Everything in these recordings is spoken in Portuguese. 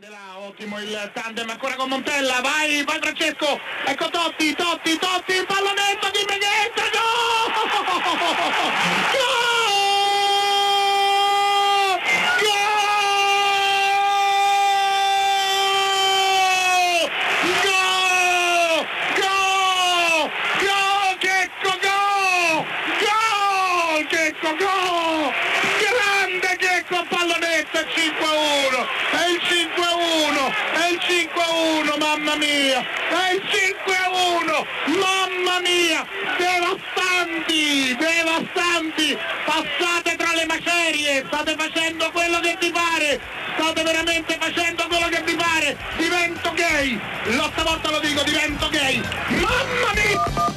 Grande là, ottimo il tandem ancora con Montella, vai, vai Francesco, ecco Totti, Totti, Totti, il pallonetto di Meghetta! Checco, gol! Grande Checco, pallonetto, 5-1! È il 5-1! Mamma mia! È il 5-1! Mamma mia! Devastanti! Devastanti! Passate tra le macerie! State facendo quello che vi pare! State veramente facendo quello che vi pare! Divento gay! L'otta volta lo dico, divento gay! Mamma mia!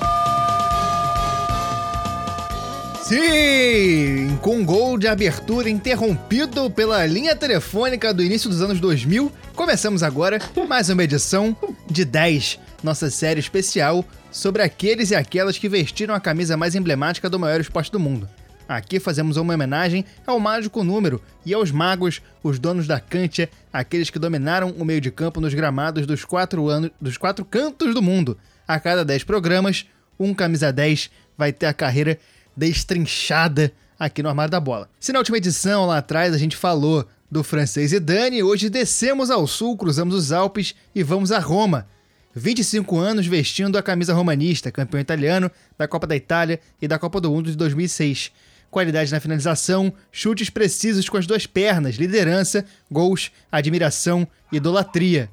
Sim! Com um gol de abertura interrompido pela linha telefônica do início dos anos 2000, começamos agora mais uma edição de 10, nossa série especial sobre aqueles e aquelas que vestiram a camisa mais emblemática do maior esporte do mundo. Aqui fazemos uma homenagem ao mágico número e aos magos, os donos da cancha, aqueles que dominaram o meio de campo nos gramados dos quatro, anos, dos quatro cantos do mundo. A cada 10 programas, um camisa 10 vai ter a carreira destrinchada aqui no Armário da Bola. Se na última edição, lá atrás, a gente falou do francês Zidane, hoje descemos ao sul, cruzamos os Alpes e vamos a Roma. 25 anos vestindo a camisa romanista, campeão italiano da Copa da Itália e da Copa do Mundo de 2006. Qualidade na finalização, chutes precisos com as duas pernas, liderança, gols, admiração, idolatria.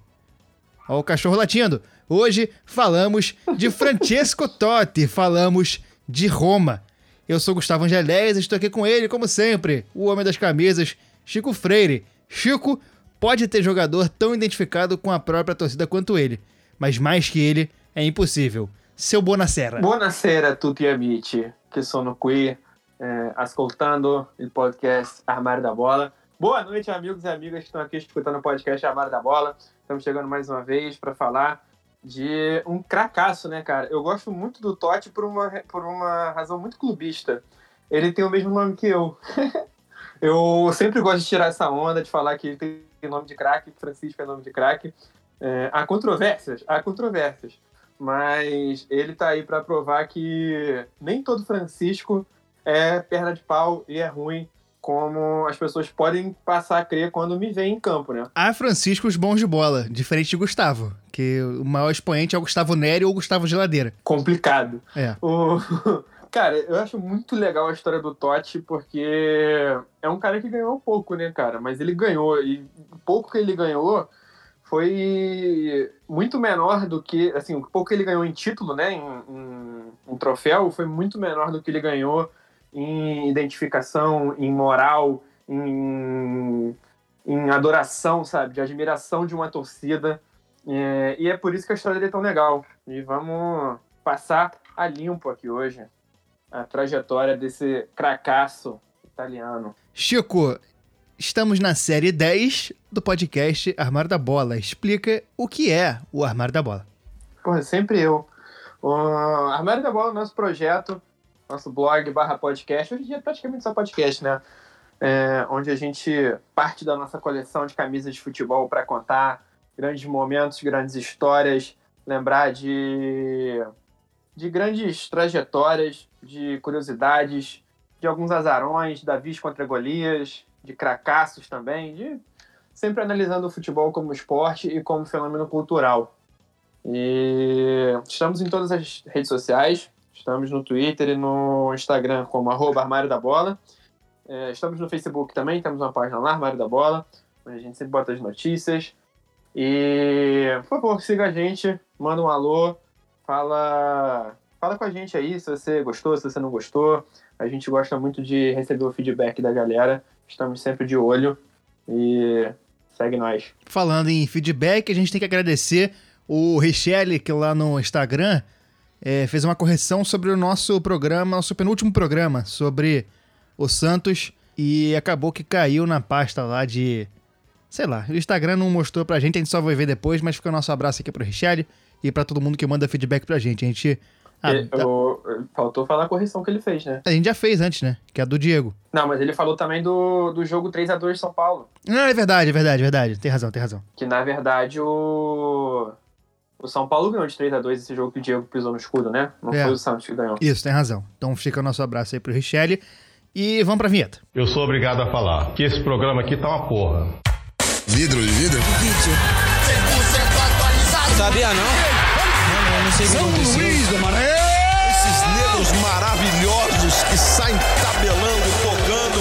Ó o cachorro latindo. Hoje falamos de Francesco Totti, falamos de Roma. Eu sou Gustavo Angeléias e estou aqui com ele, como sempre, o homem das camisas, Chico Freire. Chico pode ter jogador tão identificado com a própria torcida quanto ele, mas mais que ele é impossível. Seu Bonacera. Buonasera a tutti amici che sono qui eh, ascoltando il podcast Armário da Bola. Boa noite, amigos e amigas que estão aqui escutando o podcast Armário da Bola. Estamos chegando mais uma vez para falar de um cracaço, né, cara? Eu gosto muito do Totti por uma, por uma razão muito clubista. Ele tem o mesmo nome que eu. eu sempre gosto de tirar essa onda, de falar que ele tem nome de craque, Francisco é nome de craque. É, há controvérsias, há controvérsias. Mas ele tá aí para provar que nem todo Francisco é perna de pau e é ruim, como as pessoas podem passar a crer quando me veem em campo, né? Há Franciscos bons de bola, diferente de Gustavo, que o maior expoente é o Gustavo Neri ou o Gustavo Geladeira. Complicado. É. O... Cara, eu acho muito legal a história do Totti, porque é um cara que ganhou pouco, né, cara? Mas ele ganhou, e o pouco que ele ganhou foi muito menor do que, assim, o pouco que ele ganhou em título, né, em, em, em troféu, foi muito menor do que ele ganhou em identificação, em moral, em, em adoração, sabe? De admiração de uma torcida. É, e é por isso que a história dele é tão legal. E vamos passar a limpo aqui hoje a trajetória desse cracaço italiano. Chico, estamos na série 10 do podcast Armário da Bola. Explica o que é o Armário da Bola. Porra, sempre eu. O Armário da Bola é o nosso projeto, nosso blog barra podcast. Hoje em dia é praticamente só podcast, né? É, onde a gente parte da nossa coleção de camisas de futebol para contar grandes momentos, grandes histórias, lembrar de, de grandes trajetórias, de curiosidades, de alguns azarões, Davis contra Golias, de cracassos também, de sempre analisando o futebol como esporte e como fenômeno cultural. E estamos em todas as redes sociais, estamos no Twitter e no Instagram como arroba Armário da Bola. É, estamos no Facebook também, temos uma página lá, Armário da Bola, onde a gente sempre bota as notícias. E, por favor, siga a gente, manda um alô, fala, fala com a gente aí se você gostou, se você não gostou. A gente gosta muito de receber o feedback da galera, estamos sempre de olho e segue nós. Falando em feedback, a gente tem que agradecer o Richelle, que lá no Instagram é, fez uma correção sobre o nosso programa, nosso penúltimo programa, sobre o Santos, e acabou que caiu na pasta lá de. Sei lá, o Instagram não mostrou pra gente, a gente só vai ver depois, mas fica o nosso abraço aqui pro Richelle e pra todo mundo que manda feedback pra gente. A gente Ah, Ele- tá. o- faltou falar a correção que ele fez, né? A gente já fez antes, né? Que é a do Diego. Não, mas ele falou também do, do jogo 3x2 de São Paulo. Ah, é verdade, é verdade, é verdade. Tem razão, tem razão. Que na verdade o. O São Paulo ganhou de 3x2 esse jogo que o Diego pisou no escudo, né? Não É. foi o Santos que ganhou. Isso, tem razão. Então fica o nosso abraço aí pro Richelli. E vamos pra vinheta. Eu sou obrigado a falar que esse programa aqui tá uma porra. Vidro de vidro? Sabia não? Não, não, não sei o que aconteceu. Esses negros maravilhosos que saem tabelando, tocando.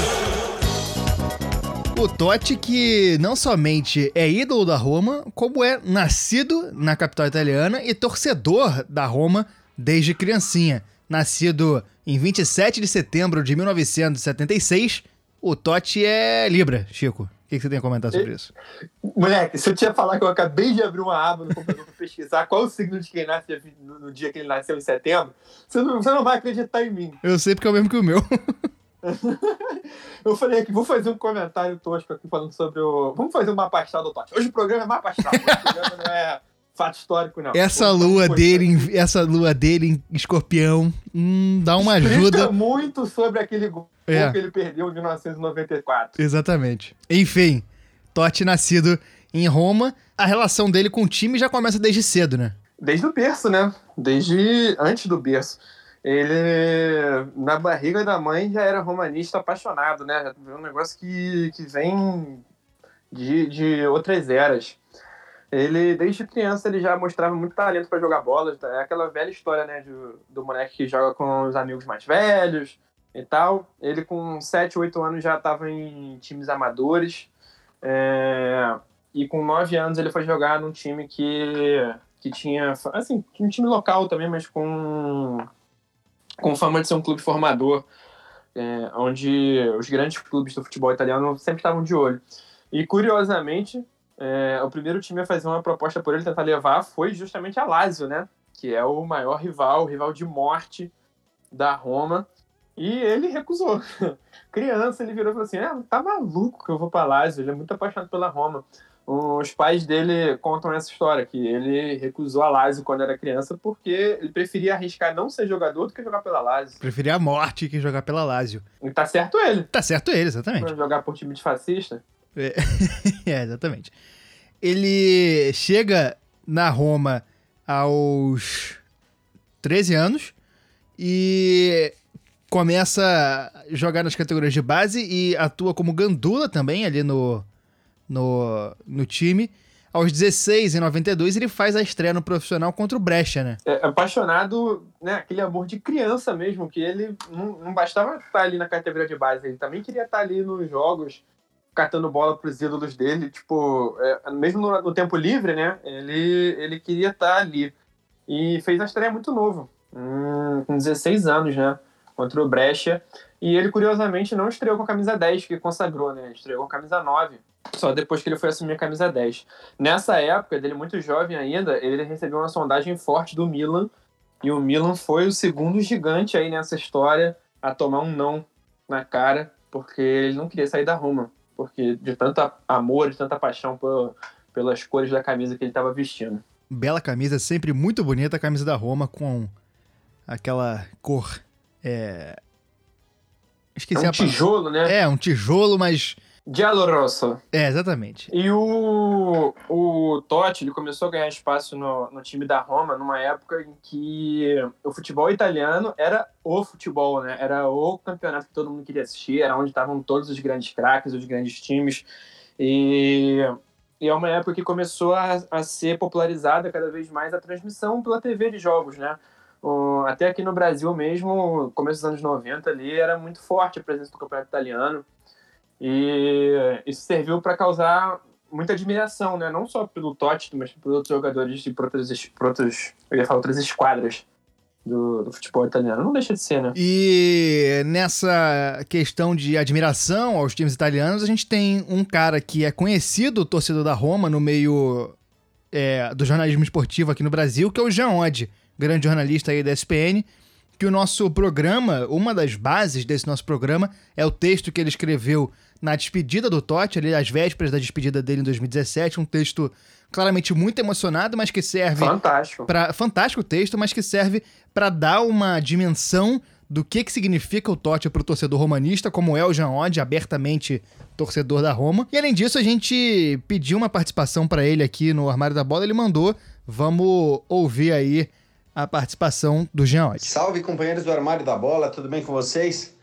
O Totti que não somente é ídolo da Roma, como é nascido na capital italiana e torcedor da Roma desde criancinha. Nascido em 27 de setembro de 1976, o Totti é Libra, Chico. O que que você tem a comentar sobre isso? Moleque, se eu tinha falar que eu acabei de abrir uma aba no computador pra pesquisar qual o signo de quem nasce dia 20 no, dia que ele nasceu em setembro, você não, você não vai acreditar em mim. Eu sei porque é o mesmo que o meu. Eu falei aqui, vou fazer um comentário tosco aqui falando sobre o. Vamos fazer um mapa astral do Totti. Hoje o programa é mapa astral. Hoje o programa não é fato histórico, não. Essa Vamos- lua dele, em- essa lua dele em escorpião, hum, dá uma Explica ajuda. muito sobre aquele gol É. que ele perdeu em 1994. Exatamente. Enfim, Totti nascido em Roma, a relação dele com o time já começa desde cedo, né? Desde o berço, né? Desde antes do berço. Ele, na barriga da mãe, já era romanista apaixonado, né? É um negócio que, que vem de, de outras eras. Ele, desde criança, ele já mostrava muito talento para jogar bola. É aquela velha história, né? Do, do moleque que joga com os amigos mais velhos e tal. Ele, com 7, 8 anos, já estava em times amadores. É, e com 9 anos, ele foi jogar num time que que tinha, assim, um time local também, mas com, com fama de ser um clube formador, é, onde os grandes clubes do futebol italiano sempre estavam de olho. E, curiosamente, é, o primeiro time a fazer uma proposta por ele tentar levar foi justamente a Lazio, né? Que é o maior rival, o rival de morte da Roma. E ele recusou. Criança, ele virou e falou assim: ah, tá maluco que eu vou pra Lazio, ele é muito apaixonado pela Roma. Os pais dele contam essa história, que ele recusou a Lazio quando era criança porque ele preferia arriscar não ser jogador do que jogar pela Lazio. Preferia a morte que jogar pela Lazio. E tá certo ele, Tá certo ele, exatamente. pra jogar por time de fascista. É, exatamente. Ele chega na Roma aos 13 anos e começa a jogar nas categorias de base e atua como gandula também ali no, no, no time. Aos 16, em 92, ele faz a estreia no profissional contra o Brecha, né? É, apaixonado, né? Aquele amor de criança mesmo, que ele não, não bastava estar ali na categoria de base, ele também queria estar ali nos jogos, catando bola pros ídolos dele, tipo, é, mesmo no, no tempo livre, né? Ele, ele queria estar ali. E fez a estreia muito novo, hum, com 16 anos, né? Contra o Brecha. E ele, curiosamente, não estreou com a camisa 10, que consagrou, né? Estreou com a camisa 9. Só depois que ele foi assumir a camisa 10. Nessa época, dele muito jovem ainda, ele recebeu uma sondagem forte do Milan. E o Milan foi o segundo gigante aí nessa história a tomar um não na cara, porque ele não queria sair da Roma. Porque de tanto amor, de tanta paixão por- pelas cores da camisa que ele estava vestindo. Bela camisa, sempre muito bonita a camisa da Roma com aquela cor. É. Esqueci É um a palavra. tijolo, né? É, um tijolo, mas. Giallo Rosso. É, exatamente. E o, o Totti ele começou a ganhar espaço no, no time da Roma numa época em que o futebol italiano era o futebol, né? Era o campeonato que todo mundo queria assistir, era onde estavam todos os grandes craques, os grandes times. E, e é uma época que começou a, a ser popularizada cada vez mais a transmissão pela TV de jogos, né? O- até aqui no Brasil mesmo, começo dos anos 90 ali, era muito forte a presença do campeonato italiano. E isso serviu para causar muita admiração, né? Não só pelo Totti, mas por outros jogadores e por outras, outros, eu ia falar outras esquadras do, do futebol italiano. Não deixa de ser, né? E nessa questão de admiração aos times italianos, a gente tem um cara que é conhecido, torcedor da Roma, no meio é, do jornalismo esportivo aqui no Brasil, que é o Jean Oddi, grande jornalista aí da SPN, que o nosso programa, uma das bases desse nosso programa, é o texto que ele escreveu na despedida do Totti, ali às vésperas da despedida dele em 2017, um texto claramente muito emocionado, mas que serve Fantástico. para fantástico texto, mas que serve para dar uma dimensão do que, que significa o Totti pro torcedor romanista, como é o Jean Oddi, abertamente torcedor da Roma. E além disso, a gente pediu uma participação para ele aqui no Armário da Bola, ele mandou. Vamos ouvir aí a participação do Jean Oddi. Salve, companheiros do Armário da Bola, tudo bem com vocês?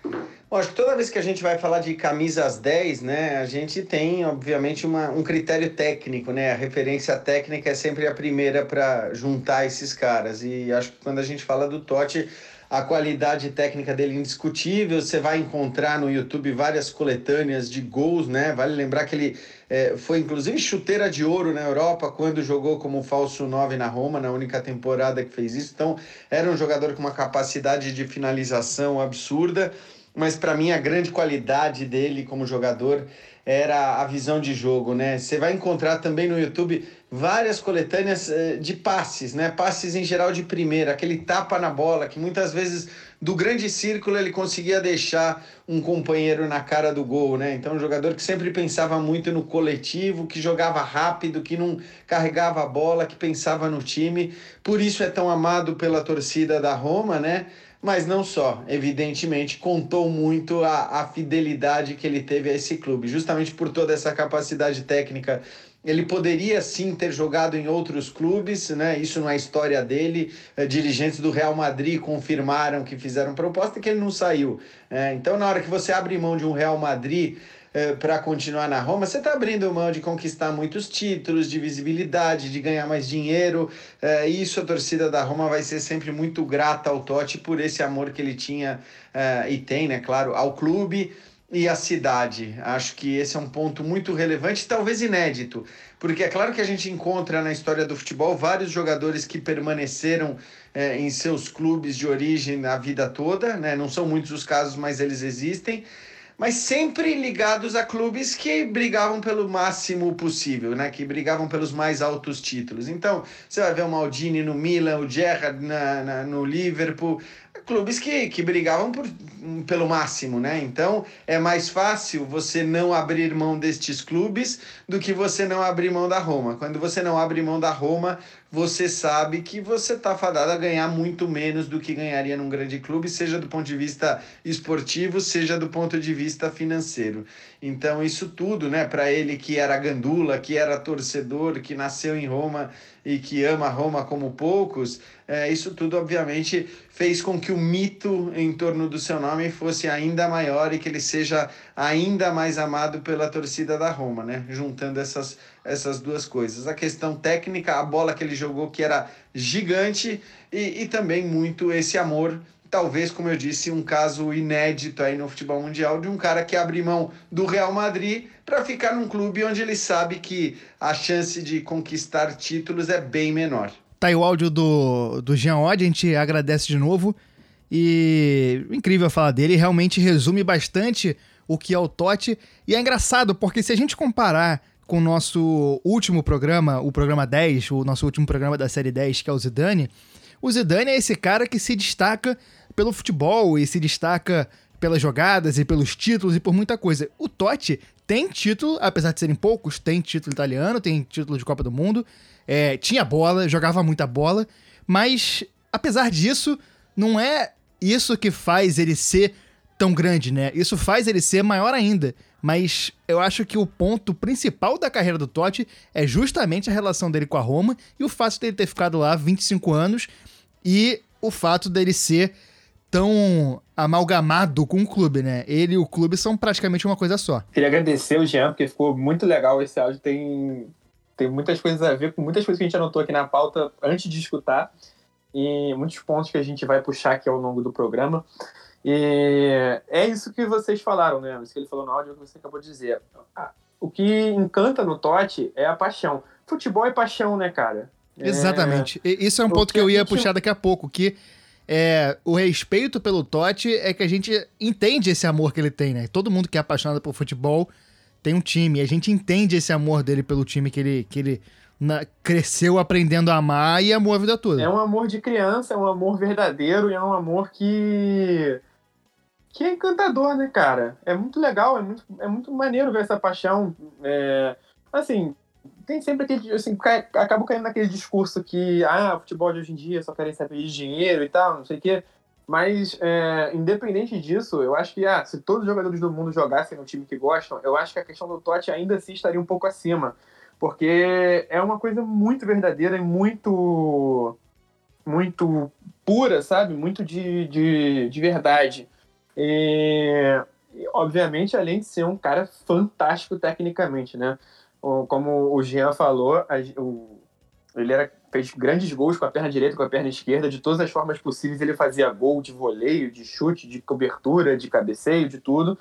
Acho que toda vez que a gente vai falar de camisas 10, né, a gente tem, obviamente, uma, um critério técnico, né? A referência técnica é sempre a primeira para juntar esses caras. E acho que quando a gente fala do Totti, a qualidade técnica dele é indiscutível. Você vai encontrar no YouTube várias coletâneas de gols, né? Vale lembrar que ele é, foi inclusive chuteira de ouro na Europa quando jogou como falso 9 na Roma, na única temporada que fez isso. Então, era um jogador com uma capacidade de finalização absurda mas para mim a grande qualidade dele como jogador era a visão de jogo, né? Você vai encontrar também no YouTube várias coletâneas eh, de passes, né? Passes em geral de primeira, aquele tapa na bola que muitas vezes do grande círculo ele conseguia deixar um companheiro na cara do gol, né? Então um jogador que sempre pensava muito no coletivo, que jogava rápido, que não carregava a bola, que pensava no time. Por isso é tão amado pela torcida da Roma, né? Mas não só, evidentemente, contou muito a, a fidelidade que ele teve a esse clube, justamente por toda essa capacidade técnica. Ele poderia sim ter jogado em outros clubes, né? Isso não é história dele. É, dirigentes do Real Madrid confirmaram que fizeram proposta e que ele não saiu. É, então, na hora que você abre mão de um Real Madrid é, para continuar na Roma, você está abrindo mão de conquistar muitos títulos, de visibilidade, de ganhar mais dinheiro. É, isso a torcida da Roma vai ser sempre muito grata ao Totti por esse amor que ele tinha é, e tem, né, claro, ao clube e à cidade. Acho que esse é um ponto muito relevante, talvez inédito, porque é claro que a gente encontra na história do futebol vários jogadores que permaneceram é, em seus clubes de origem a vida toda, né? Não são muitos os casos, mas eles existem mas sempre ligados a clubes que brigavam pelo máximo possível, né? Que brigavam pelos mais altos títulos. Então, você vai ver o Maldini no Milan, o Gerrard na, na, no Liverpool, clubes que, que brigavam por, pelo máximo, né? Então é mais fácil você não abrir mão destes clubes do que você não abrir mão da Roma. Quando você não abre mão da Roma, você sabe que você está fadado a ganhar muito menos do que ganharia num grande clube, seja do ponto de vista esportivo, seja do ponto de vista financeiro. Então, isso tudo, né, para ele que era gandula, que era torcedor, que nasceu em Roma e que ama Roma como poucos, é, isso tudo, obviamente, fez com que o mito em torno do seu nome fosse ainda maior e que ele seja ainda mais amado pela torcida da Roma, né? Juntando essas, essas duas coisas. A questão técnica, a bola que ele jogou que era gigante e, e também muito esse amor talvez, como eu disse, um caso inédito aí no futebol mundial de um cara que abre mão do Real Madrid para ficar num clube onde ele sabe que a chance de conquistar títulos é bem menor. Tá aí o áudio do, do Jean Odd, a gente agradece de novo. E incrível falar dele, realmente resume bastante o que é o Totti. E é engraçado, porque se a gente comparar com o nosso último programa, o programa 10, o nosso último programa da série 10, que é o Zidane, o Zidane é esse cara que se destaca pelo futebol e se destaca pelas jogadas e pelos títulos e por muita coisa. O Totti tem título, apesar de serem poucos, tem título italiano, tem título de Copa do Mundo, é, tinha bola, jogava muita bola, mas apesar disso, não é isso que faz ele ser tão grande, né? Isso faz ele ser maior ainda. Mas eu acho que o ponto principal da carreira do Totti é justamente a relação dele com a Roma e o fato dele ter ficado lá 25 anos e o fato dele ser tão amalgamado com o clube, né? Ele e o clube são praticamente uma coisa só. Queria agradecer o Jean, porque ficou muito legal esse áudio. Tem, tem muitas coisas a ver com muitas coisas que a gente anotou aqui na pauta antes de escutar e muitos pontos que a gente vai puxar aqui ao longo do programa. E é isso que vocês falaram, né? Isso que ele falou no áudio, é que você acabou de dizer. O que encanta no Totti é a paixão. Futebol é paixão, né, cara? Exatamente. É... Isso é um ponto que eu ia gente... puxar daqui a pouco, que é, o respeito pelo Totti é que a gente entende esse amor que ele tem, né? Todo mundo que é apaixonado por futebol tem um time. E a gente entende esse amor dele pelo time que ele, que ele na, cresceu aprendendo a amar e amou a vida toda. É um amor de criança, é um amor verdadeiro e é um amor que. que é encantador, né, cara? É muito legal, é muito, é muito maneiro ver essa paixão. É, assim, tem sempre aquele, assim, cai, acaba caindo naquele discurso que, ah, futebol de hoje em dia só querem saber de dinheiro e tal, não sei o quê. Mas, é, independente disso, eu acho que, ah, se todos os jogadores do mundo jogassem no time que gostam, eu acho que a questão do Totti ainda assim estaria um pouco acima. Porque é uma coisa muito verdadeira e muito, muito pura, sabe? Muito de, de, de verdade. E, obviamente, além de ser um cara fantástico tecnicamente, né? Como o Jean falou, a, o, ele era, fez grandes gols com a perna direita, com a perna esquerda, de todas as formas possíveis ele fazia gol de voleio, de chute, de cobertura, de cabeceio, de tudo.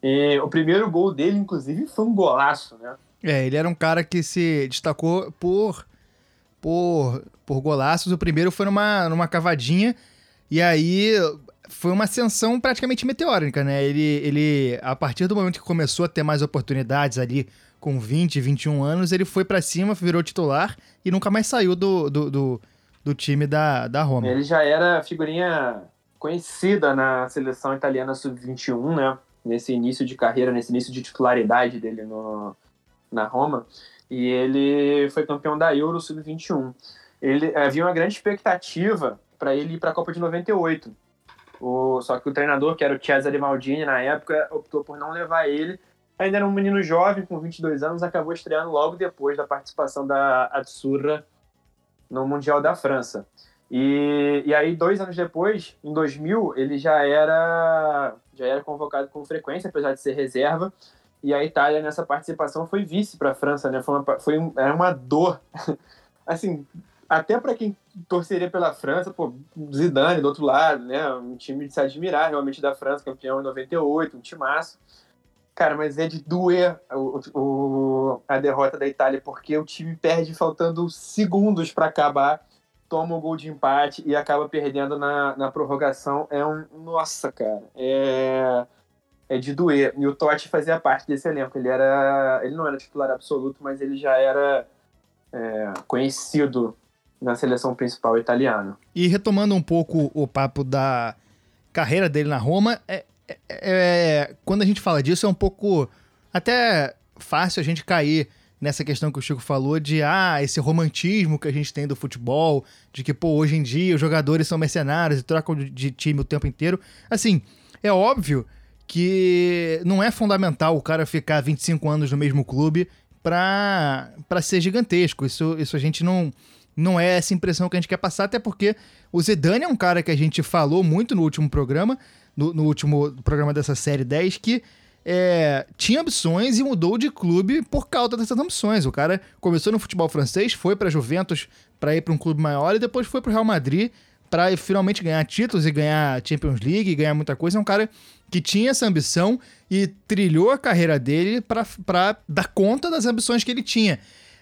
E o primeiro gol dele, inclusive, foi um golaço, né? É, ele era um cara que se destacou por por, por golaços. O primeiro foi numa, numa cavadinha, e aí foi uma ascensão praticamente meteórica, né? Ele, ele, a partir do momento que começou a ter mais oportunidades ali, com 20, 21 anos, ele foi para cima, virou titular e nunca mais saiu do, do, do, do, time da, da Roma. Ele já era figurinha conhecida na seleção italiana sub-21, né? Nesse início de carreira, nesse início de titularidade dele no, na Roma. E ele foi campeão da Euro sub-21. Ele havia uma grande expectativa para ele ir para a Copa de 98. O, só que o treinador, que era o Cesare Maldini na época, optou por não levar ele ainda era um menino jovem, com 22 anos, acabou estreando logo depois da participação da Atsura no Mundial da França. E, e aí, dois anos depois, em 2000, ele já era, já era convocado com frequência, apesar de ser reserva, e a Itália, nessa participação, foi vice para a França, né? Foi uma, foi um, era uma dor. assim, até para quem torceria pela França, pô, Zidane do outro lado, né? Um time de se admirar realmente da França, campeão em 98, um timaço. Cara, mas é de doer o, o, a derrota da Itália, porque o time perde faltando segundos para acabar, toma o gol de empate e acaba perdendo na, na prorrogação. É um. Nossa, cara. É, é de doer. E o Totti fazia parte desse elenco. Ele, era, ele não era titular absoluto, mas ele já era é, conhecido na seleção principal italiana. E retomando um pouco o papo da carreira dele na Roma, é, é, é, quando a gente fala disso, é um pouco até fácil a gente cair nessa questão que o Chico falou de ah, esse romantismo que a gente tem do futebol, de que, pô, hoje em dia os jogadores são mercenários e trocam de time o tempo inteiro. Assim, é óbvio que não é fundamental o cara ficar 25 anos no mesmo clube pra ser gigantesco. Isso, isso a gente não, não é essa impressão que a gente quer passar, até porque o Zidane é um cara que a gente falou muito no último programa, no, no último programa dessa série 10 que é, tinha ambições e mudou de clube por causa dessas ambições. O cara começou no futebol francês, foi para Juventus para ir para um clube maior e depois foi para o Real Madrid para finalmente ganhar títulos e ganhar Champions League e ganhar muita coisa. É um cara que tinha essa ambição e trilhou a carreira dele para dar conta das ambições que ele tinha.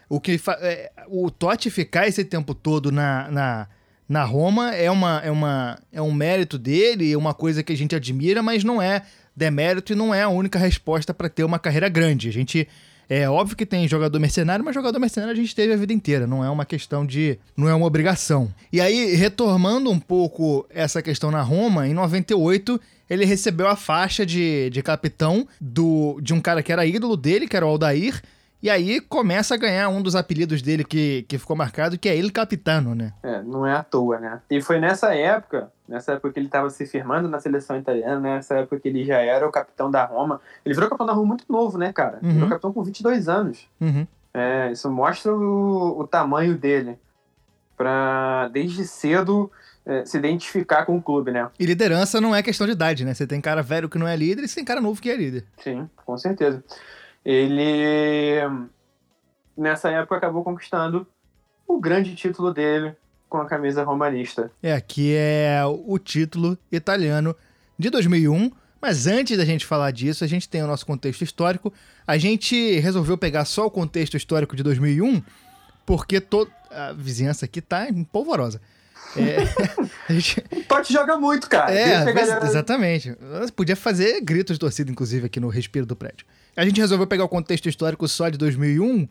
O que é, o Totti ficar esse tempo todo na, na na Roma é, uma, é, uma, é um mérito dele, é uma coisa que a gente admira, mas não é demérito e não é a única resposta para ter uma carreira grande. A gente. É óbvio que tem jogador mercenário, mas jogador mercenário a gente teve a vida inteira, não é uma questão de. não é uma obrigação. E aí, retomando um pouco essa questão na Roma, em 98 ele recebeu a faixa de, de capitão do, de um cara que era ídolo dele, que era o Aldair, e aí começa a ganhar um dos apelidos dele que, que ficou marcado, que é ele capitano, né? É, não é à toa, né? E foi nessa época, nessa época que ele estava se firmando na seleção italiana, nessa época que ele já era o capitão da Roma. Ele virou capitão da Roma muito novo, né, cara? Uhum. Virou capitão com 22 anos. Uhum. É, isso mostra o, o tamanho dele. Pra, desde cedo, é, se identificar com o clube, né? E liderança não é questão de idade, né? Você tem cara velho que não é líder e você tem cara novo que é líder. Sim, com certeza ele nessa época acabou conquistando o grande título dele com a camisa romanista. É, que é o título italiano de 2001. Mas antes da gente falar disso, a gente tem o nosso contexto histórico. A gente resolveu pegar só o contexto histórico de 2001, porque to... a vizinhança aqui tá polvorosa. É, a gente... Totti joga muito, cara. É, galera... exatamente. Podia fazer gritos de torcida, inclusive, aqui no respiro do prédio. A gente resolveu pegar o contexto histórico só de 2001,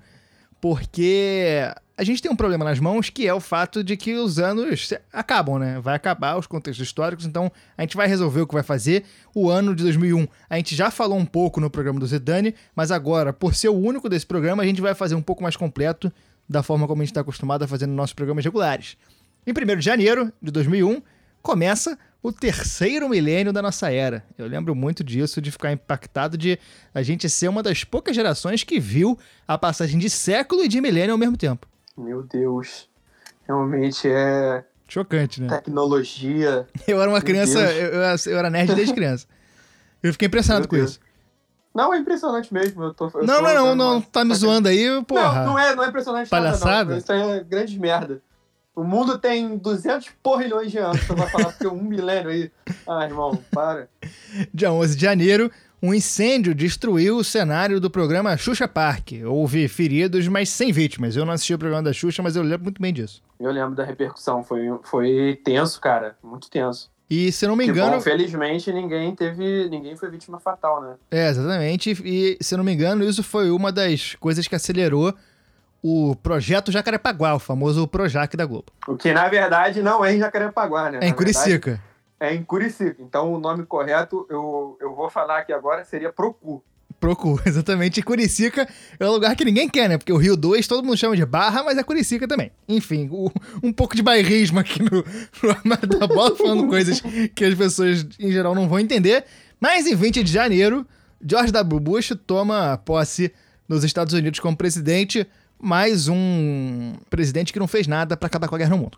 porque a gente tem um problema nas mãos que é o fato de que os anos acabam, né? Vai acabar os contextos históricos, então a gente vai resolver o que vai fazer. O ano de 2001, a gente já falou um pouco no programa do Zidane, mas agora, por ser o único desse programa, a gente vai fazer um pouco mais completo da forma como a gente está acostumado a fazer nos nossos programas regulares. Em 1 de janeiro de 2001, começa o terceiro milênio da nossa era. Eu lembro muito disso, de ficar impactado de a gente ser uma das poucas gerações que viu a passagem de século e de milênio ao mesmo tempo. Meu Deus. Realmente é Chocante, né? tecnologia. Eu era uma criança, eu, eu era- nerd desde criança. Eu fiquei impressionado com isso. Não, é impressionante mesmo. Eu tô, eu Não, não, não, não, tá me zoando aí, porra. Não, não é, não é impressionante Palhaçada? nada, não. Isso é grande merda. O mundo tem 200 porrilhões de anos. Tu vai falar que um milênio aí. Ah, irmão, para. Dia 11 de janeiro, um incêndio destruiu o cenário do programa Xuxa Park. Houve feridos, mas sem vítimas. Eu não assisti o programa da Xuxa, mas eu lembro muito bem disso. Eu lembro da repercussão. Foi, foi tenso, cara. Muito tenso. E se não me engano, bom, felizmente ninguém teve. Ninguém foi vítima fatal, né? É, exatamente. E, se não me engano, isso foi uma das coisas que acelerou o projeto Jacarepaguá, o famoso Projac da Globo. O que na verdade não é em Jacarepaguá, né? É em Na verdade, Curicica. É em Curicica. Então o nome correto, eu, eu vou falar aqui agora, seria Procu. Procura, exatamente. E Curicica é um lugar que ninguém quer, né? Porque o Rio 2 todo mundo chama de Barra, mas é Curicica também. Enfim, o- um pouco de bairrismo aqui no, no armário da bola, falando coisas que as pessoas em geral não vão entender. Mas em 20 de janeiro, George W. Bush toma posse nos Estados Unidos como presidente, mais um presidente que não fez nada para acabar com a guerra no mundo.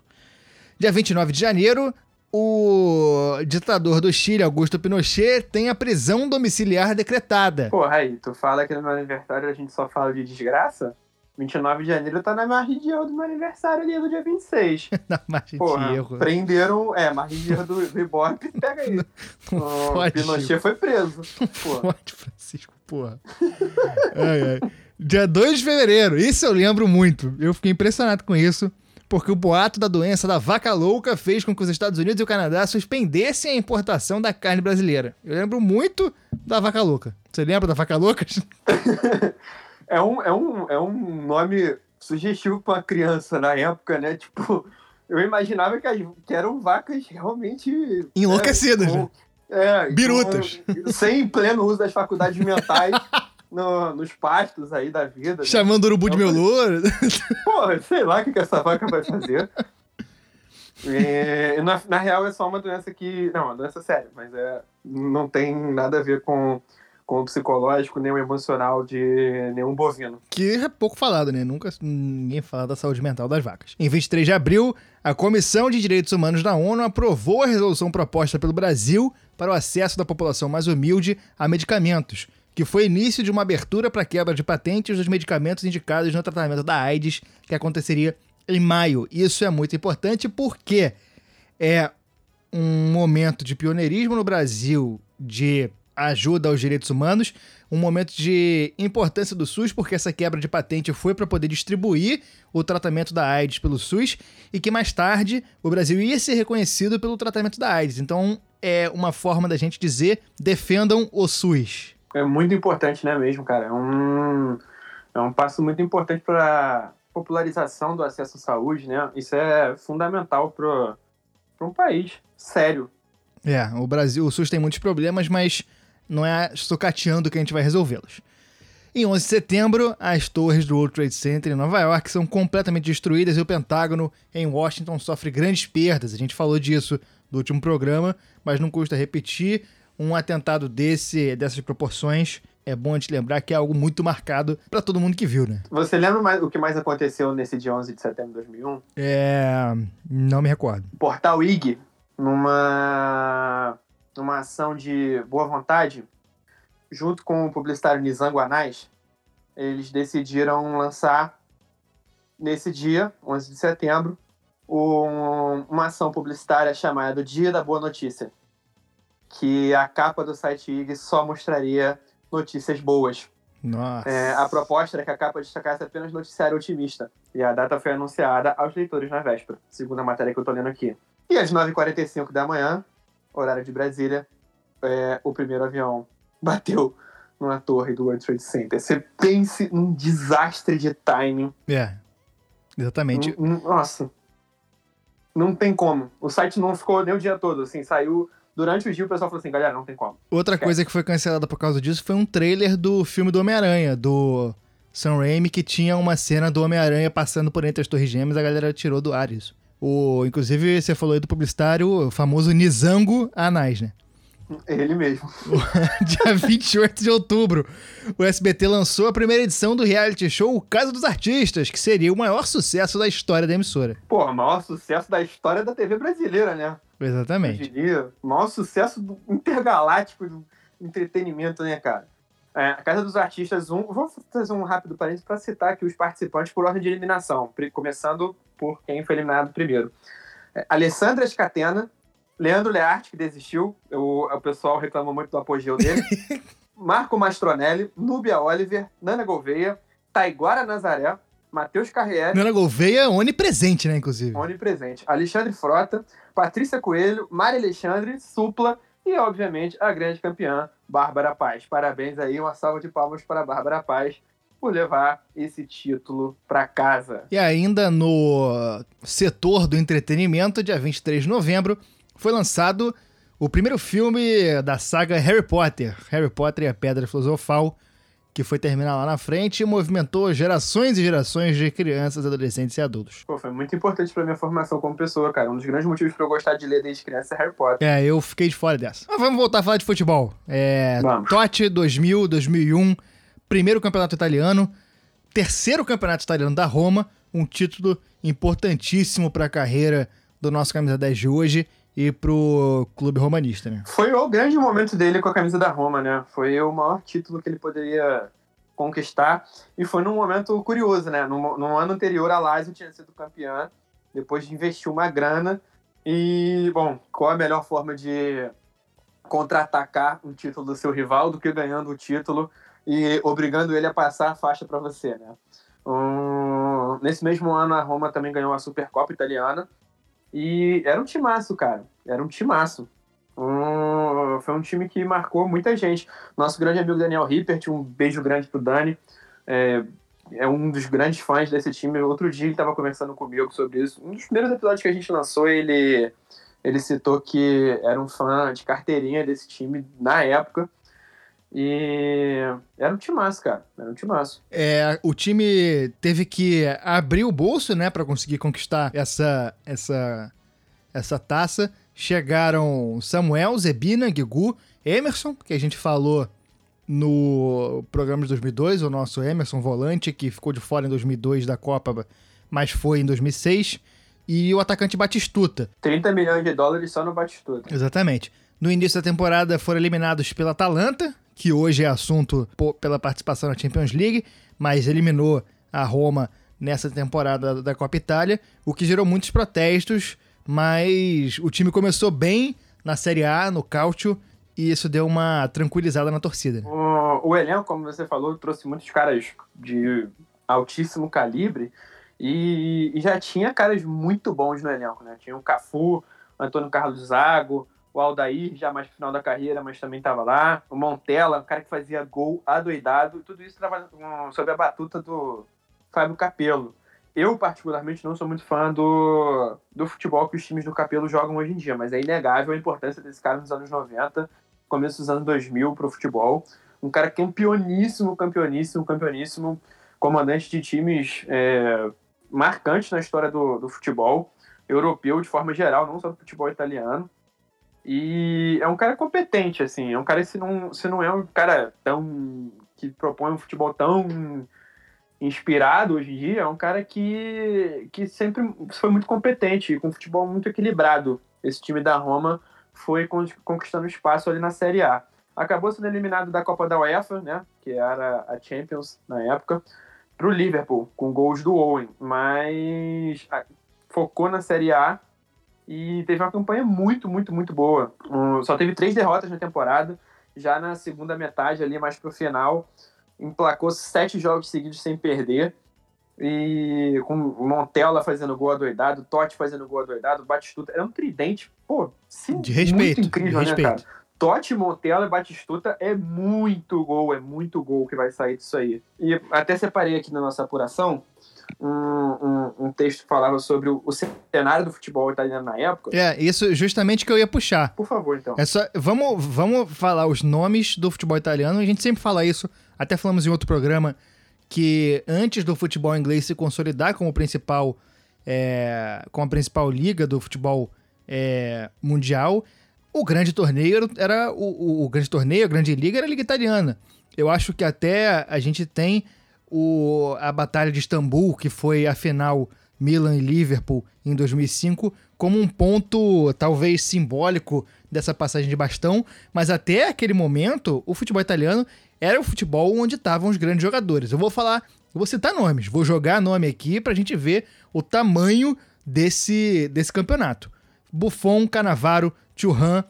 Dia 29 de janeiro, o ditador do Chile, Augusto Pinochet, tem a prisão domiciliar decretada. Porra, aí, tu fala que no meu aniversário a gente só fala de desgraça? 29 de janeiro tá na margem de erro do meu aniversário ali do dia 26. Na margem Porra, de erro. prenderam. É, margem de erro do, do Ibope, pega aí. Não o pode, Pinochet foi preso. Pô, Pode, Francisco, porra. ai, ai. Dia 2 de fevereiro, isso eu lembro muito. Eu fiquei impressionado com isso, porque o boato da doença da vaca louca fez com que os Estados Unidos e o Canadá suspendessem a importação da carne brasileira. Eu lembro muito da vaca louca. Você lembra da vaca louca? é, um, é, um, é um nome sugestivo pra uma criança na época, né? Tipo, eu imaginava que, as, que eram vacas realmente. Enlouquecidas, é, com- né? É, Birutas. com- sem pleno uso das faculdades mentais no- nos pastos aí da vida. né? Chamando o urubu de meu louro. Porra, sei lá o que, que essa vaca vai fazer. É, na, na real é só uma doença que. Não, uma doença séria, mas é, não tem nada a ver com, com o psicológico nem o emocional de nenhum bovino. que é pouco falado, né? Nunca ninguém fala da saúde mental das vacas. Em 23 de abril, a Comissão de Direitos Humanos da ONU aprovou a resolução proposta pelo Brasil para o acesso da população mais humilde a medicamentos, que foi início de uma abertura para quebra de patentes dos medicamentos indicados no tratamento da AIDS, que aconteceria em maio. Isso é muito importante porque é um momento de pioneirismo no Brasil de ajuda aos direitos humanos, um momento de importância do SUS, porque essa quebra de patente foi para poder distribuir o tratamento da AIDS pelo SUS e que mais tarde o Brasil ia ser reconhecido pelo tratamento da AIDS. Então é uma forma da gente dizer defendam o SUS. É muito importante, né, mesmo, cara? É um, é um passo muito importante para popularização do acesso à saúde, né? Isso é fundamental para um país sério. É, o Brasil, o SUS tem muitos problemas, mas não é sucateando que a gente vai resolvê-los. Em 11 de setembro, as torres do World Trade Center em Nova York são completamente destruídas e o Pentágono em Washington sofre grandes perdas. A gente falou disso no último programa, mas não custa repetir. Um atentado desse, dessas proporções, é bom a gente lembrar que é algo muito marcado para todo mundo que viu, né? Você lembra mais, o que mais aconteceu nesse dia 11 de setembro de 2001? É. Não me recordo. Portal IG, numa, numa ação de boa vontade, junto com o publicitário Nizam Guanais, eles decidiram lançar, nesse dia, 11 de setembro, um- uma ação publicitária chamada Dia da Boa Notícia, que a capa do site IG só mostraria notícias boas. Nossa. É, a proposta era que a capa destacasse apenas noticiário otimista. E a data foi anunciada aos leitores na véspera, segundo a matéria que eu tô lendo aqui. E às 9h45 da manhã, horário de Brasília, é, o primeiro avião bateu numa torre do World Trade Center. Você pense num desastre de timing. É. Exatamente. N- Nossa. Não tem como. O site não ficou nem o dia todo, assim, saiu durante o dia o pessoal falou assim, galera, não tem como. Outra coisa que foi cancelada por causa disso foi um trailer do filme do Homem-Aranha, do Sam Raimi, que tinha uma cena do Homem-Aranha passando por entre as Torres Gêmeas, a galera tirou do ar isso. O, inclusive, você falou aí do publicitário, o famoso Nizango Anais, né? Ele mesmo. Dia 28 de outubro, o SBT lançou a primeira edição do reality show O Caso dos Artistas, que seria o maior sucesso da história da emissora. Pô, o maior sucesso da história da TV brasileira, né? Eu Exatamente. diria. O maior sucesso do intergaláctico do entretenimento, né, cara? É, a Casa dos Artistas 1. Vou fazer um rápido parênteses para citar aqui os participantes por ordem de eliminação. Começando por quem foi eliminado primeiro. É, Alessandra Scatena, Leandro Learte, que desistiu. O, o pessoal reclamou muito do apogeu dele. Marco Mastronelli, Núbia Oliver, Nana Gouveia, Taiguara Nazaré, Matheus Carriere. Nana Gouveia onipresente, né, inclusive. Onipresente. Alexandre Frota, Patrícia Coelho, Mari Alexandre, Supla e, obviamente, a grande campeã, Bárbara Paz. Parabéns aí, uma salva de palmas para a Bárbara Paz por levar esse título para casa. E ainda no setor do entretenimento, dia 23 de novembro, foi lançado o primeiro filme da saga Harry Potter, Harry Potter e a Pedra Filosofal, que foi terminar lá na frente e movimentou gerações e gerações de crianças, adolescentes e adultos. Pô, foi muito importante para minha formação como pessoa, cara. Um dos grandes motivos para eu gostar de ler desde criança é Harry Potter. É, eu fiquei de fora dessa. Mas vamos voltar a falar de futebol. É, Vamos. Totti 2000, 2001, primeiro campeonato italiano, terceiro campeonato italiano da Roma, um título importantíssimo para a carreira do nosso camisa 10 de hoje e pro clube romanista, né? Foi o grande momento dele com a camisa da Roma, né? Foi o maior título que ele poderia conquistar. E foi num momento curioso, né? No, no ano anterior, a Lazio tinha sido campeã, depois de investir uma grana. E, bom, qual a melhor forma de contra-atacar um título do seu rival do que ganhando o título e obrigando ele a passar a faixa para você, né? Hum, nesse mesmo ano, a Roma também ganhou a Supercopa Italiana. E era um timaço, cara. Era um timaço. Um, foi um time que marcou muita gente. Nosso grande amigo Daniel Rippert, um beijo grande pro Dani. É, é um dos grandes fãs desse time. Outro dia ele estava conversando comigo sobre isso. Um dos primeiros episódios que a gente lançou, ele, ele citou que era um fã de carteirinha desse time na época. E era um timaço, cara. Era um timaço. É, o time teve que abrir o bolso, né, para conseguir conquistar essa, essa, essa taça. Chegaram Samuel, Zebina, Gugu, Emerson, que a gente falou no programa de 2002, o nosso Emerson volante, que ficou de fora em 2002 da Copa, mas foi em 2006, e o atacante Batistuta. 30 milhões de dólares só no Batistuta. Exatamente. No início da temporada foram eliminados pela Atalanta, que hoje é assunto pela participação na Champions League, mas eliminou a Roma nessa temporada da Copa Itália, o que gerou muitos protestos, mas o time começou bem na Série A, no Calcio, e isso deu uma tranquilizada na torcida. né? O, o elenco, como você falou, trouxe muitos caras de altíssimo calibre e, e já tinha caras muito bons no elenco, né? Tinha o Cafu, Antônio Carlos Zago, o Aldair, já mais final da carreira, mas também estava lá. O Montella, um cara que fazia gol adoidado. Tudo isso trabalhando com- sob a batuta do Fábio Capello. Eu, particularmente, não sou muito fã do, do futebol que os times do Capello jogam hoje em dia, mas é inegável a importância desse cara nos anos 90, começo dos anos 2000 pro futebol. Um cara campeoníssimo, campeoníssimo, campeoníssimo, comandante de times é, marcantes na história do, do futebol europeu de forma geral, não só do futebol italiano. E é um cara competente, assim, é um cara se não, se não é um cara tão que propõe um futebol tão inspirado hoje em dia, é um cara que, que sempre foi muito competente com um futebol muito equilibrado. Esse time da Roma foi con- conquistando espaço ali na Série A. Acabou sendo eliminado da Copa da UEFA, né, que era a Champions na época, para o Liverpool, com gols do Owen, mas focou na Série A e teve uma campanha muito, muito, muito boa. Um, só teve três derrotas na temporada, já na segunda metade, ali mais pro final, emplacou sete jogos seguidos sem perder. E com Montella fazendo gol adoidado, Totti fazendo gol adoidado, Batistuta. É um tridente, pô, sim, De respeito, muito incrível, de né, respeito. cara? Totti, Montella e Batistuta é muito gol, é muito gol que vai sair disso aí. E até separei aqui na nossa apuração um, um- um texto que falava sobre o, o cenário do futebol italiano na época. É, isso justamente que eu ia puxar. Por favor, então. É só, vamos, vamos falar os nomes do futebol italiano. A gente sempre fala isso, até falamos em outro programa, que antes do futebol inglês se consolidar como principal, é, como a principal liga do futebol é, mundial, o grande torneio era o, o, o, grande torneio, a grande liga era a liga italiana. Eu acho que até a gente tem o, a batalha de Istambul, que foi a final Milan e Liverpool em 2005, como um ponto talvez simbólico dessa passagem de bastão, mas até aquele momento o futebol italiano era o futebol onde estavam os grandes jogadores. Eu vou falar, eu vou citar nomes, vou jogar nome aqui pra gente ver o tamanho desse, desse campeonato. Buffon, Canavaro, Churran,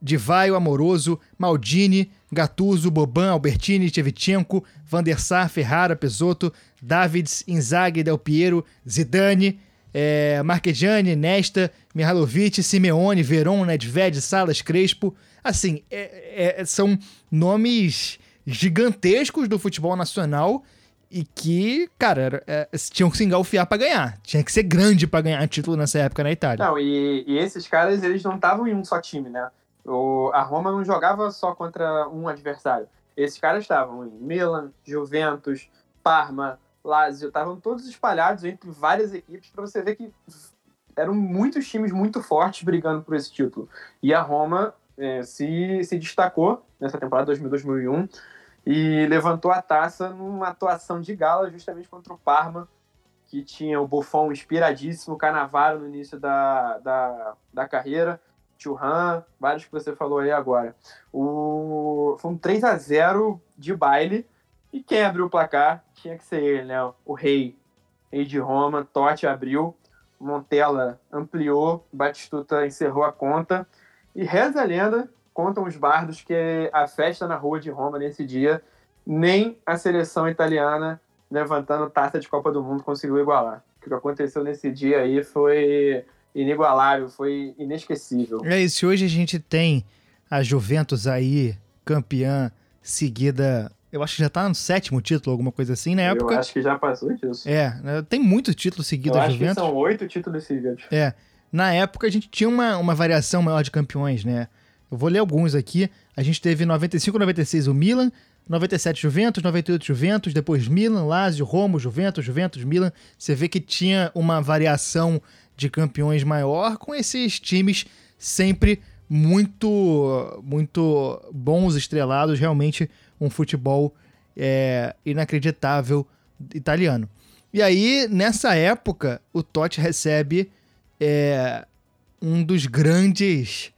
Divaio, Amoroso, Maldini, Gattuso, Boban, Albertini, Tchevchenko, Van der Sar, Ferrara, Pesotto, Davids, Inzaghi, Del Piero, Zidane, é, Marchegiani, Nesta, Mihalovic, Simeone, Veron, Nedved, Salas, Crespo. Assim, é, é, são nomes gigantescos do futebol nacional e que, cara, é, tinham que se engalfiar para ganhar. Tinha que ser grande para ganhar título nessa época na Itália. Não, e, e esses caras, eles não estavam em um só time, né? O, a Roma não jogava só contra um adversário. Esses caras estavam em Milan, Juventus, Parma, Lazio, estavam todos espalhados entre várias equipes para você ver que eram muitos times muito fortes brigando por esse título. E a Roma é, se, se destacou nessa temporada 2000-2001 e levantou a taça numa atuação de gala justamente contra o Parma, que tinha o Buffon inspiradíssimo, Canavaro no início da, da, da carreira, Churran, vários que você falou aí agora. O... Foi um 3 a 0 de baile. E quem abriu o placar tinha que ser ele, né? O rei. Rei de Roma, Totti abriu, Montella ampliou, Batistuta encerrou a conta. E reza a lenda, contam os bardos, que a festa na rua de Roma nesse dia, nem a seleção italiana levantando taça de Copa do Mundo conseguiu igualar. O que aconteceu nesse dia aí foi inigualável, foi inesquecível. É isso, hoje a gente tem a Juventus aí, campeã, seguida. Eu acho que já tá no sétimo título, alguma coisa assim, na época. Eu acho que já passou disso. É, né, tem muitos títulos seguidos eu a Juventus. são oito títulos seguidos. É. Na época a gente tinha uma, uma variação maior de campeões, né? Eu vou ler alguns aqui. A gente teve 95, 96 o Milan, 97 Juventus, 98 Juventus, depois Milan, Lazio, Roma, Juventus, Juventus, Milan. Você vê que tinha uma variação de campeões maior, com esses times sempre muito, muito bons, estrelados, realmente um futebol é, inacreditável italiano. E aí, nessa época, o Totti recebe é, um dos grandes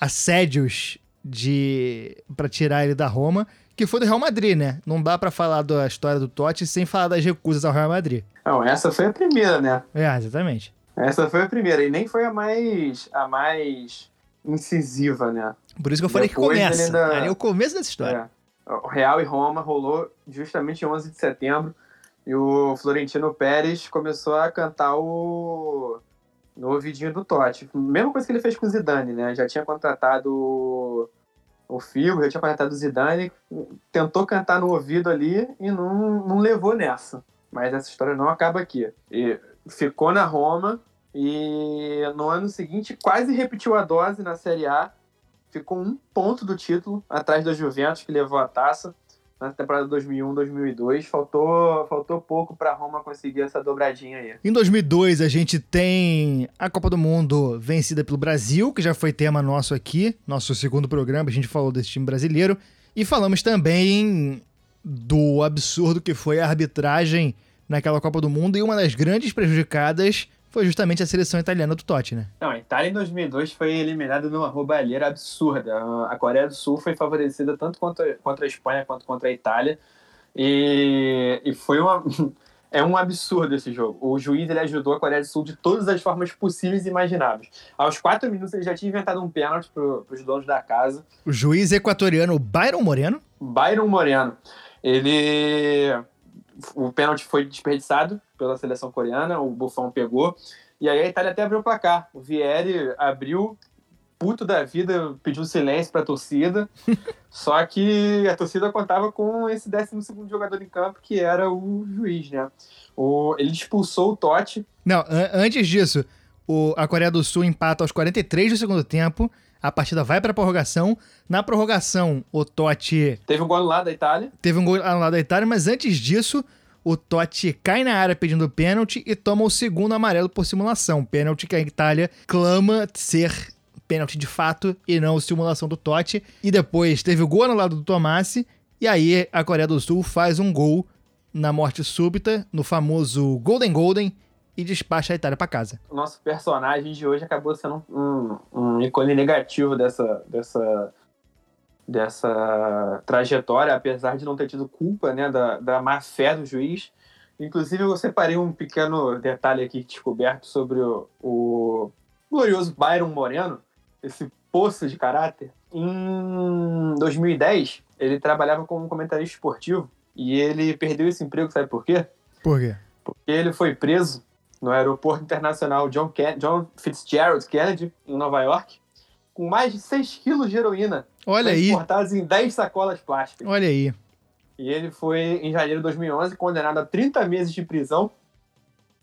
assédios de para tirar ele da Roma, que foi do Real Madrid, né? Não dá para falar da história do Totti sem falar das recusas ao Real Madrid. Não, essa foi a primeira, né? É, exatamente. Essa foi a primeira, e nem foi a mais, a mais incisiva, né? Por isso que eu falei Depois que começa. Ainda... Ali é o começo dessa história. É. O Real e Roma rolou justamente 11 de setembro, e o Florentino Pérez começou a cantar o no ouvidinho do Totti. Mesma coisa que ele fez com o Zidane, né? Já tinha contratado o Figo, já tinha contratado o Zidane, tentou cantar no ouvido ali e não, não levou nessa. Mas essa história não acaba aqui. E ficou na Roma, e no ano seguinte quase repetiu a dose na Série A. Ficou um ponto do título atrás da Juventus, que levou a taça na temporada 2001-2002. Faltou, faltou pouco para Roma conseguir essa dobradinha aí. Em 2002, a gente tem a Copa do Mundo vencida pelo Brasil, que já foi tema nosso aqui, nosso segundo programa. A gente falou desse time brasileiro. E falamos também do absurdo que foi a arbitragem naquela Copa do Mundo. E uma das grandes prejudicadas foi justamente a seleção italiana do Totti, né? Não, a Itália em 2002 foi eliminada numa roubalheira absurda. A Coreia do Sul foi favorecida tanto contra, contra a Espanha quanto contra a Itália. E, e foi uma. É um absurdo esse jogo. O juiz ele ajudou a Coreia do Sul de todas as formas possíveis e imagináveis. Aos quatro minutos ele já tinha inventado um pênalti para os donos da casa. O juiz equatoriano Byron Moreno? Byron Moreno. Ele o pênalti foi desperdiçado pela seleção coreana, o Buffon pegou, e aí a Itália até abriu o placar. O Vieri abriu, puto da vida, pediu silêncio pra torcida. Só que a torcida contava com esse 12 jogador em campo, que era o juiz, né? O, ele expulsou o Totti. Não, an- antes disso, o- a Coreia do Sul empata aos 43 do segundo tempo. A partida vai pra prorrogação. Na prorrogação, o Totti Teve um gol lá da Itália. teve um gol anulado da Itália, mas antes disso, o Totti cai na área pedindo pênalti e toma o segundo amarelo por simulação. Pênalti que a Itália clama ser pênalti de fato e não simulação do Totti. E depois teve o gol anulado do Tomassi. E aí a Coreia do Sul faz um gol na morte súbita, no famoso Golden Golden, e despacha a Itália pra casa. O nosso personagem de hoje acabou sendo um, um ícone negativo dessa, dessa, dessa trajetória, apesar de não ter tido culpa né, da, da má fé do juiz. Inclusive, eu separei um pequeno detalhe aqui descoberto sobre o, o glorioso Byron Moreno, esse poço de caráter. Em 2010, ele trabalhava como comentarista esportivo e ele perdeu esse emprego, sabe por quê? Por quê? porque ele foi preso no aeroporto internacional John, Ken- John Fitzgerald Kennedy, em Nova York, com mais de 6 quilos de heroína, Olha aí, transportados em 10 sacolas plásticas. olha aí. E ele foi, em janeiro de 2011, condenado a 30 meses de prisão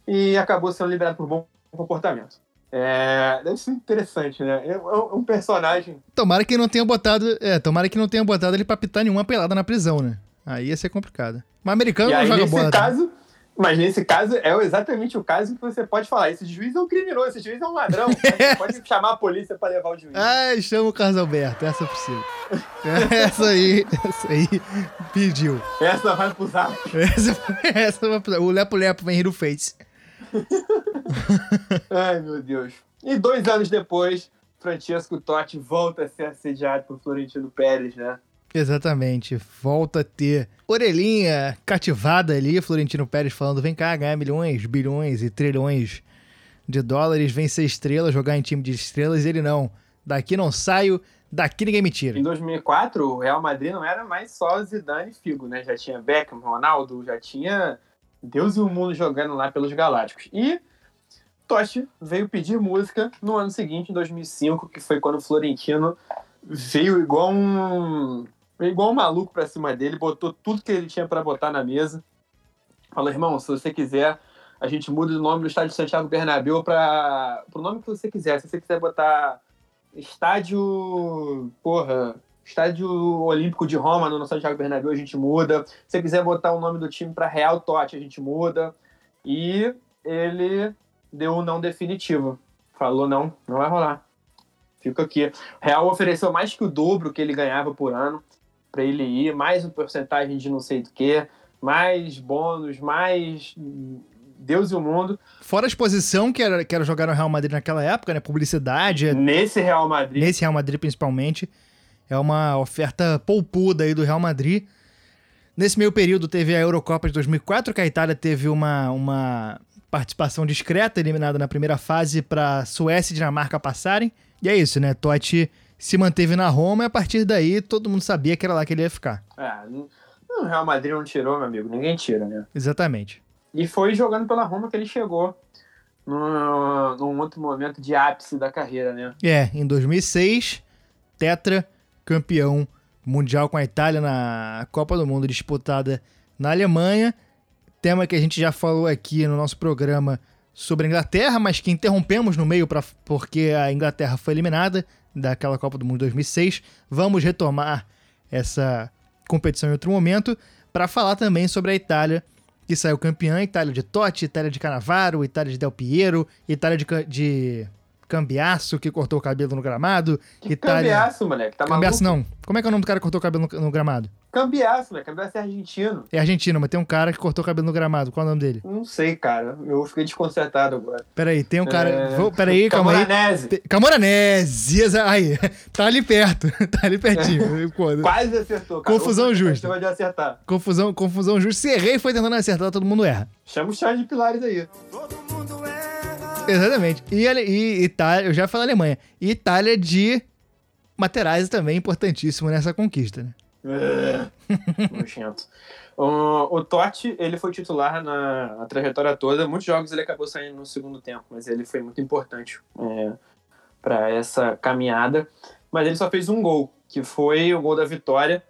e acabou sendo liberado por bom comportamento. É, deve ser interessante, né? É um- um personagem Tomara que não tenha botado. É, tomara que não tenha botado ele pra pitar nenhuma pelada na prisão, né? Aí ia ser complicado. Mas americano E não aí, joga nesse bola. né? Mas nesse caso é exatamente o caso que você pode falar. Esse juiz é um criminoso, esse juiz é um ladrão. Você pode chamar a polícia para levar o juiz. Ai, chama o Carlos Alberto, essa é possível. essa aí, essa aí pediu. Essa vai pro zap. Essa, essa vai pro- o Lepo Lepo vem rir no Face. Ai, meu Deus. E dois anos depois, Francesco Totti volta a ser assediado por Florentino Pérez, né? Exatamente. Volta a ter orelhinha cativada ali, Florentino Pérez falando: vem cá ganhar milhões, bilhões e trilhões de dólares, vem ser estrela, jogar em time de estrelas. Ele não. Daqui não saio, daqui ninguém me tira. Em 2004, o Real Madrid não era mais só Zidane e Figo, né? Já tinha Beckham, Ronaldo, já tinha Deus e o mundo jogando lá pelos Galácticos. E Totti veio pedir música no ano seguinte, em 2005, que foi quando o Florentino veio igual um veio igual um maluco pra cima dele, botou tudo que ele tinha pra botar na mesa. Falou, irmão, se você quiser, a gente muda o nome do estádio Santiago Bernabéu para o nome que você quiser. Se você quiser botar estádio, porra, estádio Olímpico de Roma no Santiago Bernabéu, a gente muda. Se você quiser botar o nome do time para Real Totti, a gente muda. E ele deu um não definitivo. Falou não, não vai rolar. Fica aqui. Real ofereceu mais que o dobro que ele ganhava por ano para ele ir, mais uma porcentagem de não sei do que, mais bônus, mais Deus e o mundo. Fora a exposição que era, que era jogar no Real Madrid naquela época, né? Publicidade, Nesse Real Madrid, nesse Real Madrid principalmente. É uma oferta poupuda aí do Real Madrid. Nesse meio período teve a Eurocopa de 2004, que a Itália teve uma, uma participação discreta, eliminada na primeira fase para Suécia e Dinamarca passarem. E é isso, né? Totti se manteve na Roma e a partir daí todo mundo sabia que era lá que ele ia ficar. É, no Real Madrid não tirou, meu amigo. Ninguém tira, né? Exatamente. E foi jogando pela Roma que ele chegou num outro momento de ápice da carreira, né? É, em 2006, Tetra, campeão mundial com a Itália na Copa do Mundo disputada na Alemanha. Tema que a gente já falou aqui no nosso programa sobre a Inglaterra, mas que interrompemos no meio pra, porque a Inglaterra foi eliminada daquela Copa do Mundo 2006. Vamos retomar essa competição em outro momento para falar também sobre a Itália que saiu campeã, Itália de Totti, Itália de Canavaro, Itália de Del Piero, Itália de, de Cambiasso, que cortou o cabelo no gramado, Que Itália... cambiaço, moleque. Tá maluco? não. Como é que é o nome do cara que cortou o cabelo no, no gramado? Cambiaço, moleque. Cambiaço é argentino. É argentino, mas tem um cara que cortou o cabelo no gramado. Qual é o nome dele? Não sei, cara. Eu fiquei desconcertado agora. Peraí, tem um cara... É... Vou... Peraí, calma aí. Camoranese. Camoranese, aí, tá ali perto, tá ali pertinho. Quase acertou, cara. Confusão justa. Você vai acertar. confusão, confusão justa. Se errei, foi tentando acertar, todo mundo erra. Chama o Charles de Pilares aí. Exatamente. E, e Itália, eu já falei Alemanha. E Itália de Materazzi também importantíssimo nessa conquista, né? Nojento. O, o Totti, ele foi titular na, na trajetória toda. Muitos jogos ele acabou saindo no segundo tempo, mas ele foi muito importante é, para essa caminhada, mas ele só fez um gol, que foi o gol da vitória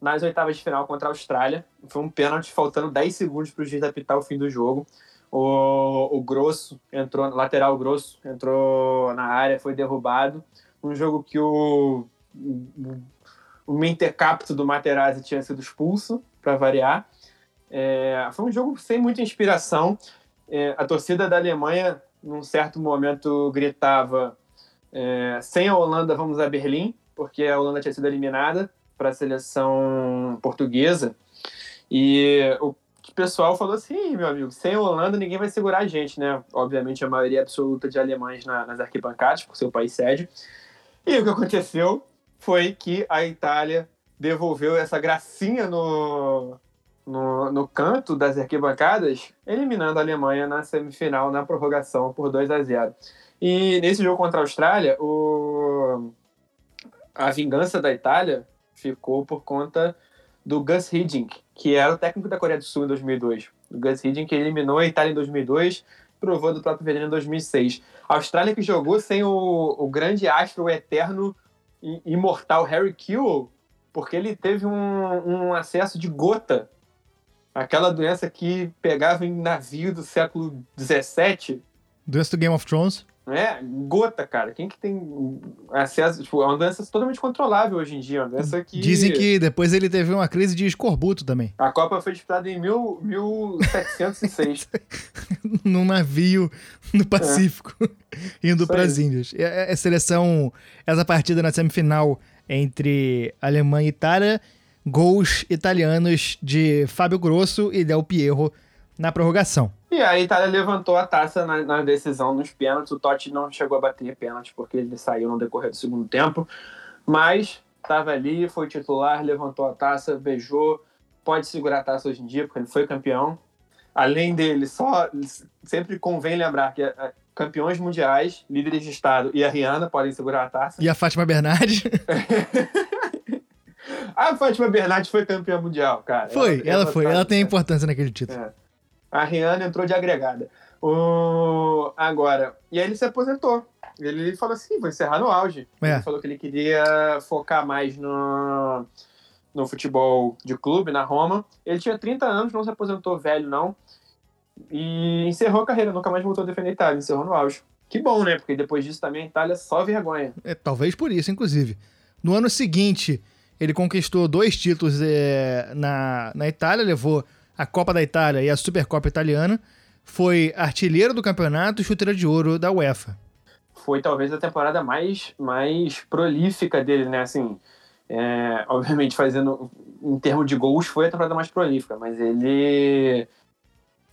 nas oitavas de final contra a Austrália. Foi um pênalti faltando 10 segundos para o juiz apitar o fim do jogo. O, o Grosso entrou, lateral Grosso, entrou na área, foi derrubado. Um jogo que o, o, Mentecapto do Materazzi tinha sido expulso, para variar. É, foi um jogo sem muita inspiração. É, a torcida da Alemanha, num certo momento, gritava: é, sem a Holanda, vamos a Berlim, porque a Holanda tinha sido eliminada para a seleção portuguesa. E o pessoal falou assim: meu amigo, sem a Holanda ninguém vai segurar a gente, né? Obviamente, a maioria absoluta de alemães na, nas arquibancadas, por ser o país sede. E o que aconteceu foi que a Itália devolveu essa gracinha no, no, no canto das arquibancadas, eliminando a Alemanha na semifinal, na prorrogação, por 2 a 0. E nesse jogo contra a Austrália, o... a vingança da Itália ficou por conta do Gus Hiddink, que era o técnico da Coreia do Sul em 2002. O Gus Hiddink eliminou a Itália em 2002, provou do próprio veneno em 2006. A Austrália que jogou sem o, o grande astro, o eterno imortal Harry Kewell, porque ele teve um, um acesso de gota Aquela doença que pegava em navio do século XVII. Doença do Game of Thrones. É, gota, cara. Quem que tem acesso? Tipo, é uma doença totalmente controlável hoje em dia. Uma doença que... Dizem que depois ele teve uma crise de escorbuto também. A Copa foi disputada em mil, 1706. Num navio no Pacífico, é. indo para as Índias. A seleção, essa partida na semifinal entre Alemanha e Itália gols italianos de Fábio Grosso e Del Piero na prorrogação. E a Itália levantou a taça na, na decisão nos pênaltis. O Totti não chegou a bater pênalti porque ele saiu no decorrer do segundo tempo, mas estava ali, foi titular, levantou a taça, beijou. Pode segurar a taça hoje em dia porque ele foi campeão. Além dele, só sempre convém lembrar que é, campeões mundiais, líderes de estado e a Rihanna podem segurar a taça. E a Fátima Bernardes. A Fátima Bernardes foi campeã mundial, cara. Foi, ela, ela foi. Ela tem importância naquele título. É. A Rihanna entrou de agregada. O... Agora, e aí ele se aposentou. Ele falou assim: vou encerrar no auge. É. Ele falou que ele queria focar mais no, no futebol de clube, na Roma. Ele tinha 30 anos, não se aposentou velho, não. E encerrou a carreira, nunca mais voltou a defender a Itália, encerrou no auge. Que bom, né? Porque depois disso também a Itália só vergonha. É, talvez por isso, inclusive. No ano seguinte, ele conquistou dois títulos é, na, na Itália, levou a Copa da Itália e a Supercopa Italiana. Foi artilheiro do campeonato e chuteira de ouro da UEFA. Foi talvez a temporada mais, mais prolífica dele, né? Assim, é, obviamente, fazendo em termos de gols, foi a temporada mais prolífica, mas ele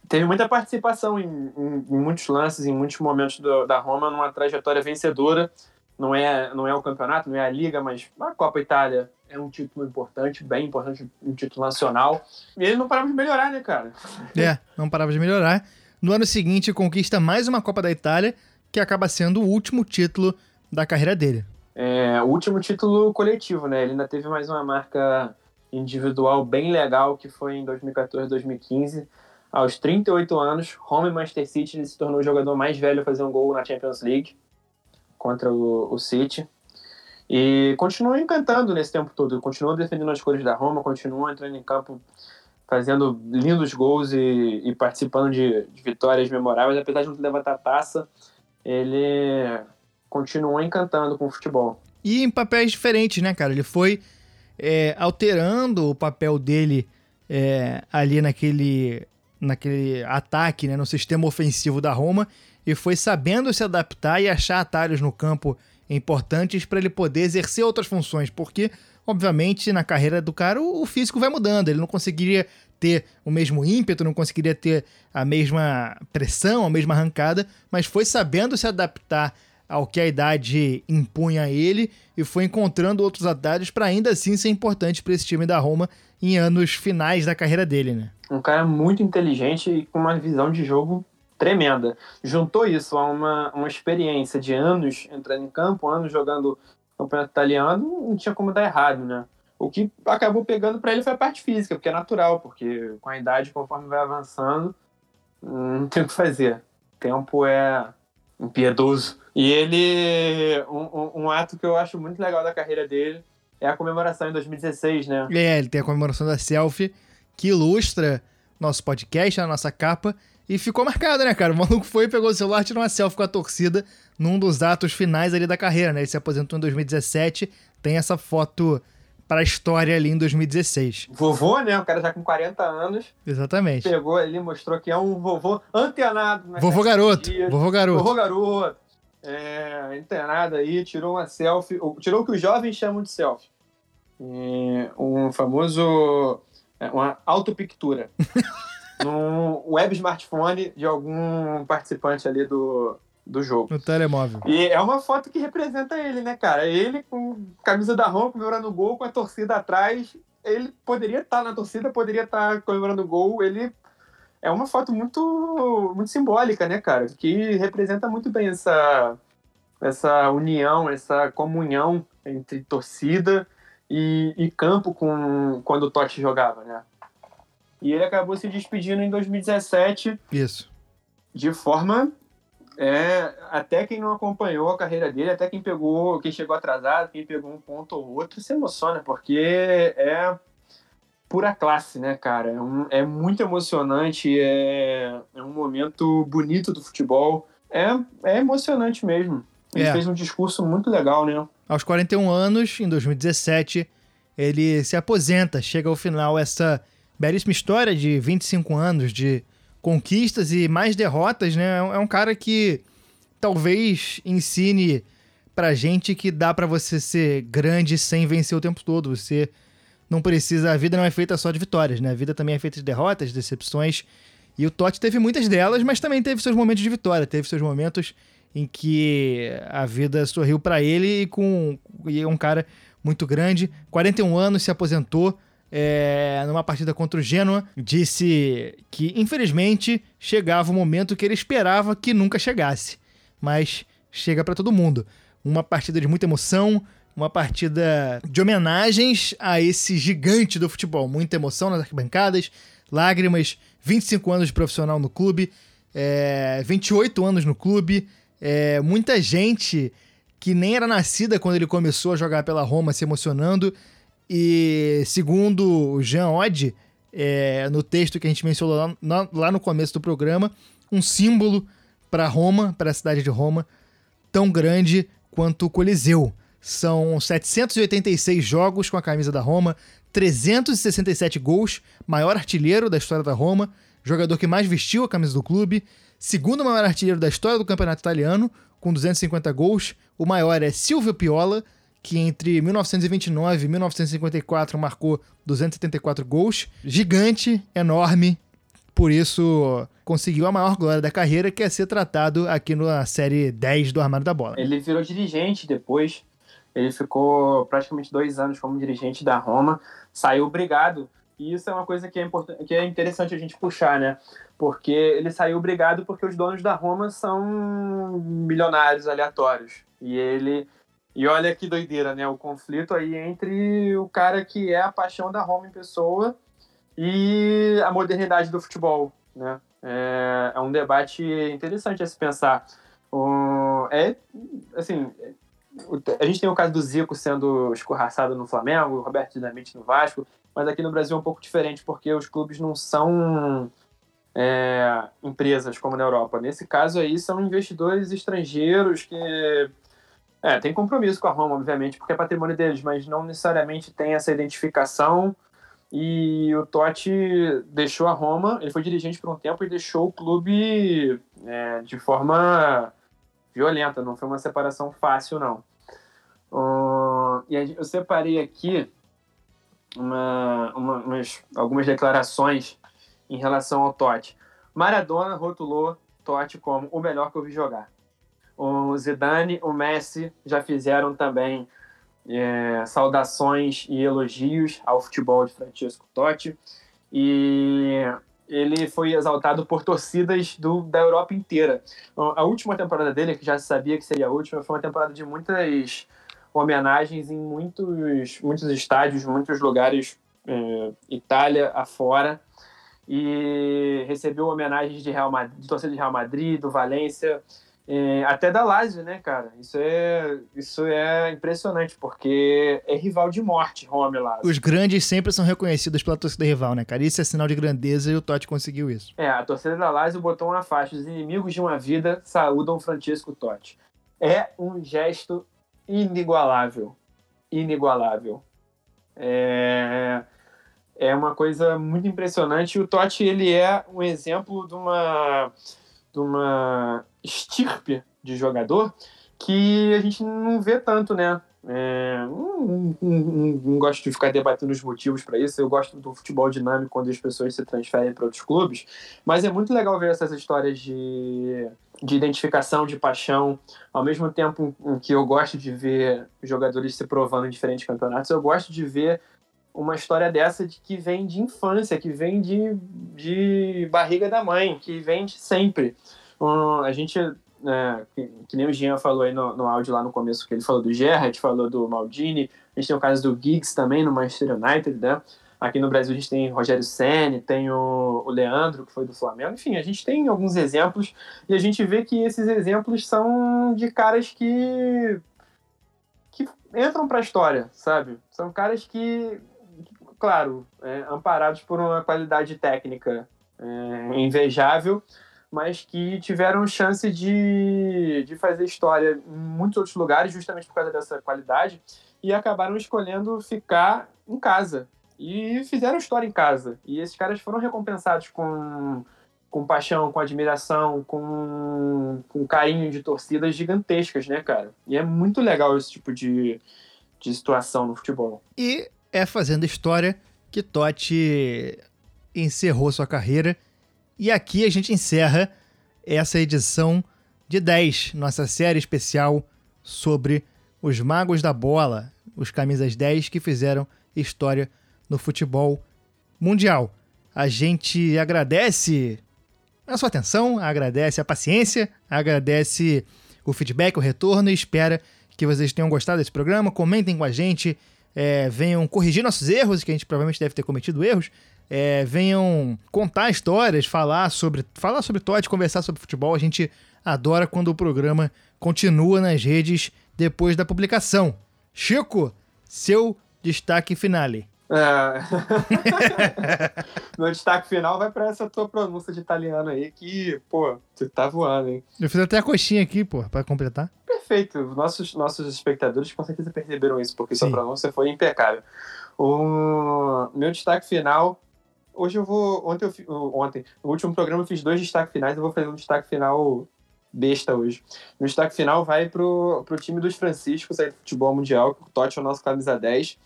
teve muita participação em, em, em muitos lances, em muitos momentos do, da Roma, numa trajetória vencedora. Não é, não é o campeonato, não é a Liga, mas a Copa Itália é um título importante, bem importante, um título nacional. E ele não parava de melhorar, né, cara? É, não parava de melhorar. No ano seguinte, conquista mais uma Copa da Itália, que acaba sendo o último título da carreira dele. É, o último título coletivo, né? Ele ainda teve mais uma marca individual bem legal, que foi em 2014, 2015. Aos 38 anos, Roma e Manchester City, ele se tornou o jogador mais velho a fazer um gol na Champions League contra o, o City. E continua encantando nesse tempo todo, continua defendendo as cores da Roma, continua entrando em campo fazendo lindos gols e, e participando de, de, vitórias memoráveis, apesar de não levantar taça, ele continua encantando com o futebol. E em papéis diferentes, né, cara? Ele foi é, alterando o papel dele é, ali naquele, naquele ataque, né, no sistema ofensivo da Roma, e foi sabendo se adaptar e achar atalhos no campo importantes para ele poder exercer outras funções, porque, obviamente, na carreira do cara o físico vai mudando, ele não conseguiria ter o mesmo ímpeto, não conseguiria ter a mesma pressão, a mesma arrancada, mas foi sabendo se adaptar ao que a idade impunha a ele e foi encontrando outros atalhos para ainda assim ser importante para esse time da Roma em anos finais da carreira dele, né? Um cara muito inteligente e com uma visão de jogo tremenda. Juntou isso a uma, uma experiência de anos entrando em campo, anos jogando campeonato italiano, não tinha como dar errado, né? O que acabou pegando para ele foi a parte física, porque é natural, porque com a idade, conforme vai avançando, não tem o que fazer. O tempo é impiedoso. E ele. Um, um, um ato que eu acho muito legal da carreira dele é a comemoração em 2016, né? É, ele tem a comemoração da selfie que ilustra nosso podcast, a nossa capa. E ficou marcado, né, cara? O maluco foi, pegou o celular, tirou uma selfie com a torcida num dos atos finais ali da carreira, né? Ele se aposentou em 2017, tem essa foto para a história ali em 2016. Vovô, né? O cara já com 40 anos. Exatamente. Pegou ali, mostrou que é um vovô antenado. Né, vovô garoto. Vovô garoto. Vovô garoto. É, antenado aí, tirou uma selfie. Tirou o que os jovens chamam de selfie. um famoso. É, uma autopictura. num web smartphone de algum participante ali do, do jogo. No telemóvel. E é uma foto que representa ele, né, cara? Ele com camisa da Roma comemorando o gol, com a torcida atrás. Ele poderia estar na torcida, poderia estar comemorando o gol. Ele é uma foto muito, muito simbólica, né, cara? Que representa muito bem essa, essa união, essa comunhão entre torcida e, e campo com, quando o Totti jogava, né? E ele acabou se despedindo em 2017. Isso. De forma. É, até quem não acompanhou a carreira dele, até quem pegou, quem chegou atrasado, quem pegou um ponto ou outro, se emociona, porque é pura classe, né, cara? É, um, é muito emocionante, é, é, um momento bonito do futebol. É, é emocionante mesmo. Ele é. fez um discurso muito legal, né? Aos 41 anos, em 2017, ele se aposenta, chega ao final essa belíssima história de 25 anos de conquistas e mais derrotas, né? É um cara que talvez ensine pra gente que dá para você ser grande sem vencer o tempo todo. Você não precisa. A vida não é feita só de vitórias, né? A vida também é feita de derrotas, decepções. E o Totti teve muitas delas, mas também teve seus momentos de vitória, teve seus momentos em que a vida sorriu para ele e com e é um cara muito grande, 41 anos, se aposentou é, numa partida contra o Genoa, disse que infelizmente chegava o momento que ele esperava que nunca chegasse, mas chega para todo mundo. Uma partida de muita emoção, uma partida de homenagens a esse gigante do futebol. Muita emoção nas arquibancadas, lágrimas, 25 anos de profissional no clube, é, 28 anos no clube, é, muita gente que nem era nascida quando ele começou a jogar pela Roma se emocionando. E segundo o Jean Odd, é, no texto que a gente mencionou lá, lá no começo do programa, um símbolo para Roma, para a cidade de Roma, tão grande quanto o Coliseu. São 786 jogos com a camisa da Roma, 367 gols, maior artilheiro da história da Roma, jogador que mais vestiu a camisa do clube, segundo maior artilheiro da história do campeonato italiano, com 250 gols. O maior é Silvio Piola, que entre 1929 e 1954 marcou 274 gols. Gigante, enorme, por isso conseguiu a maior glória da carreira, que é ser tratado aqui na série 10 do Armário da Bola. Ele virou dirigente depois, ele ficou praticamente dois anos como dirigente da Roma, saiu obrigado, e isso é uma coisa que é, importante, que é interessante a gente puxar, né? Porque ele saiu obrigado porque os donos da Roma são milionários aleatórios. E ele e olha que doideira, né? O conflito aí entre o cara que é a paixão da Roma em pessoa e a modernidade do futebol, né? É, é um debate interessante a se pensar. O, é, assim, a gente tem o caso do Zico sendo escorraçado no Flamengo, o Roberto Dinamite no Vasco, mas aqui no Brasil é um pouco diferente, porque os clubes não são é, empresas como na Europa. Nesse caso aí, são investidores estrangeiros que é, tem compromisso com a Roma, obviamente, porque é patrimônio deles, mas não necessariamente tem essa identificação. E o Totti deixou a Roma, ele foi dirigente por um tempo e deixou o clube é, de forma violenta, não foi uma separação fácil, não. Uh, e eu separei aqui uma, uma, umas, algumas declarações em relação ao Totti. Maradona rotulou Totti como o melhor que eu vi jogar. O Zidane, o Messi já fizeram também é, saudações e elogios ao futebol de Francesco Totti. E ele foi exaltado por torcidas do, da Europa inteira. A última temporada dele, que já se sabia que seria a última, foi uma temporada de muitas homenagens em muitos, muitos estádios, muitos lugares, é, Itália afora. E recebeu homenagens de, Real Madrid, de torcida de Real Madrid, do Valência, É, até da Lazio, né, cara? Isso é, isso é impressionante, porque é rival de morte, Roma e Lazio. Os grandes sempre são reconhecidos pela torcida rival, né, cara? Isso é sinal de grandeza e o Totti conseguiu isso. É, a torcida da Lazio botou uma faixa. Os inimigos de uma vida saúdam Francisco Totti. É um gesto inigualável. Inigualável. É, é uma coisa muito impressionante. O Totti, ele é um exemplo de uma, de uma estirpe de jogador que a gente não vê tanto, né? É, não, não, não, gosto de ficar debatendo os motivos para isso. Eu gosto do futebol dinâmico quando as pessoas se transferem para outros clubes, mas é muito legal ver essas histórias de, de identificação, de paixão. Ao mesmo tempo em que eu gosto de ver jogadores se provando em diferentes campeonatos, eu gosto de ver uma história dessa de que vem de infância, que vem de, de barriga da mãe, que vem de sempre. Um, a gente é, que, que, nem o Jean falou aí no, no áudio lá no começo, que ele falou do Gerrard, falou do Maldini, a gente tem o caso do Giggs também no Manchester United, né? Aqui no Brasil a gente tem Rogério Senni, tem o, o, Leandro, que foi do Flamengo. Enfim, a gente tem alguns exemplos e a gente vê que esses exemplos são de caras que, que entram para a história, sabe? São caras que, claro, é, amparados por uma qualidade técnica é, invejável, mas que tiveram chance de, de fazer história em muitos outros lugares, justamente por causa dessa qualidade, e acabaram escolhendo ficar em casa. E fizeram história em casa. E esses caras foram recompensados com, com paixão, com admiração, com, com carinho de torcidas gigantescas, né, cara? E é muito legal esse tipo de, de situação no futebol. E é fazendo história que Totti encerrou sua carreira e aqui a gente encerra essa edição de 10, nossa série especial sobre os magos da bola, os camisas 10 que fizeram história no futebol mundial. A gente agradece a sua atenção, agradece a paciência, agradece o feedback, o retorno e espera que vocês tenham gostado desse programa. Comentem com a gente, é, venham corrigir nossos erros, que a gente provavelmente deve ter cometido erros, é, venham contar histórias, falar sobre, falar sobre Todd, conversar sobre futebol. A gente adora quando o programa continua nas redes depois da publicação. Chico, seu destaque finale. É. Meu destaque final vai para essa tua pronúncia de italiano aí, que, pô, você tá voando, hein? Eu fiz até a coxinha aqui, pô, para completar. Perfeito. Nossos, nossos espectadores com certeza perceberam isso, porque Sim. sua pronúncia foi impecável. O meu destaque final hoje eu vou. Ontem, eu, ontem, no último programa eu fiz dois destaques finais, eu vou fazer um destaque final besta hoje. O destaque final vai pro, pro time dos Franciscos aí do futebol mundial, que o Totti é o nosso camisa 10.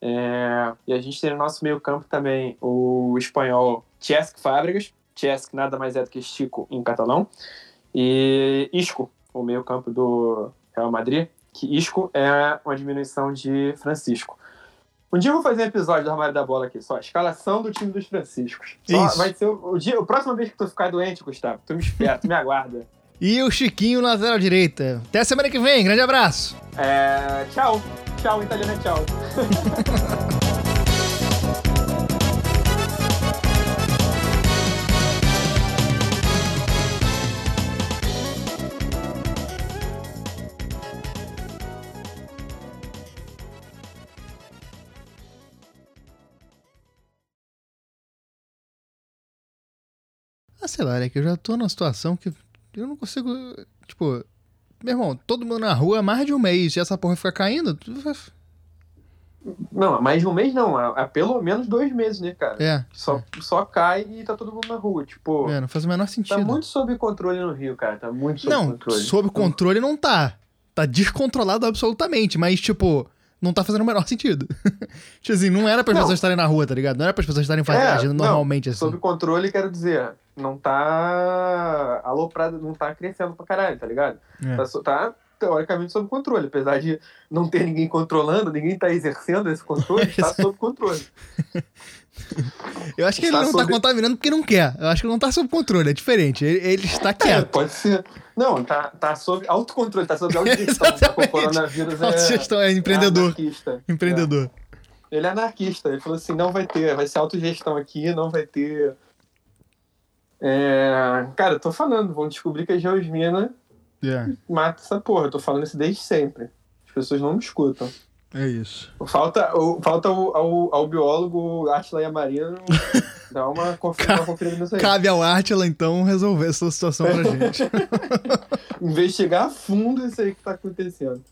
É, e a gente tem no nosso meio campo também o espanhol Cesc Fábricas. Cesc nada mais é do que Chico em catalão. E Isco, o meio campo do Real Madrid. Que Isco é uma diminuição de Francisco. Um dia eu vou fazer um episódio do Armário da Bola aqui, só. A escalação do time dos Franciscos. Só Isso. vai ser o, o dia, a próxima vez que tu ficar doente, Gustavo, tu me espera, tu me aguarda. E o Chiquinho na lateral direita. Até semana que vem, grande abraço. É, tchau. Tchau, italiano, é tchau. Ah, sei lá, é que eu já tô numa situação que eu não consigo. Tipo, meu irmão, todo mundo na rua há mais de um mês e essa porra fica caindo. Não, mais de um mês não, há, pelo menos dois meses, né, cara? É. Só, só cai e tá todo mundo na rua. Tipo. É, não faz o menor sentido. Tá muito sob controle no Rio, cara. Tá muito sob não, controle. Sob controle não tá. Tá descontrolado absolutamente, mas, tipo, não tá fazendo o menor sentido. tipo assim, não era para as pessoas estarem na rua, tá ligado? Não era para as pessoas estarem fazendo, é, agindo normalmente não, assim. Sob controle, quero dizer, não tá aloprado, não tá crescendo pra caralho, tá ligado? É. Tá, tá, teoricamente sob controle, apesar de não ter ninguém controlando, ninguém tá exercendo esse controle, tá sob controle. Eu acho que ele não tá sob... tá contaminando porque não quer. Eu acho que não tá sob controle, é diferente. Ele, ele está é, quieto. É, pode ser. Não, tá, tá sob autocontrole, tá sob autogestão. tá o coronavírus é, autogestão, é empreendedor. É. Empreendedor. É. Ele é anarquista. Ele falou assim, não vai ter, vai ser autogestão aqui, não vai ter... É... Cara, eu tô falando, vão descobrir que a Geosmina É, mata essa porra. Eu tô falando isso desde sempre. As pessoas não me escutam. É isso. Falta, o, falta o, ao, ao biólogo Atila Yamarino dar uma, confer, uma conferida nisso aí. Cabe ao Átila, então, resolver essa situação pra gente. Investigar a fundo isso aí que tá acontecendo.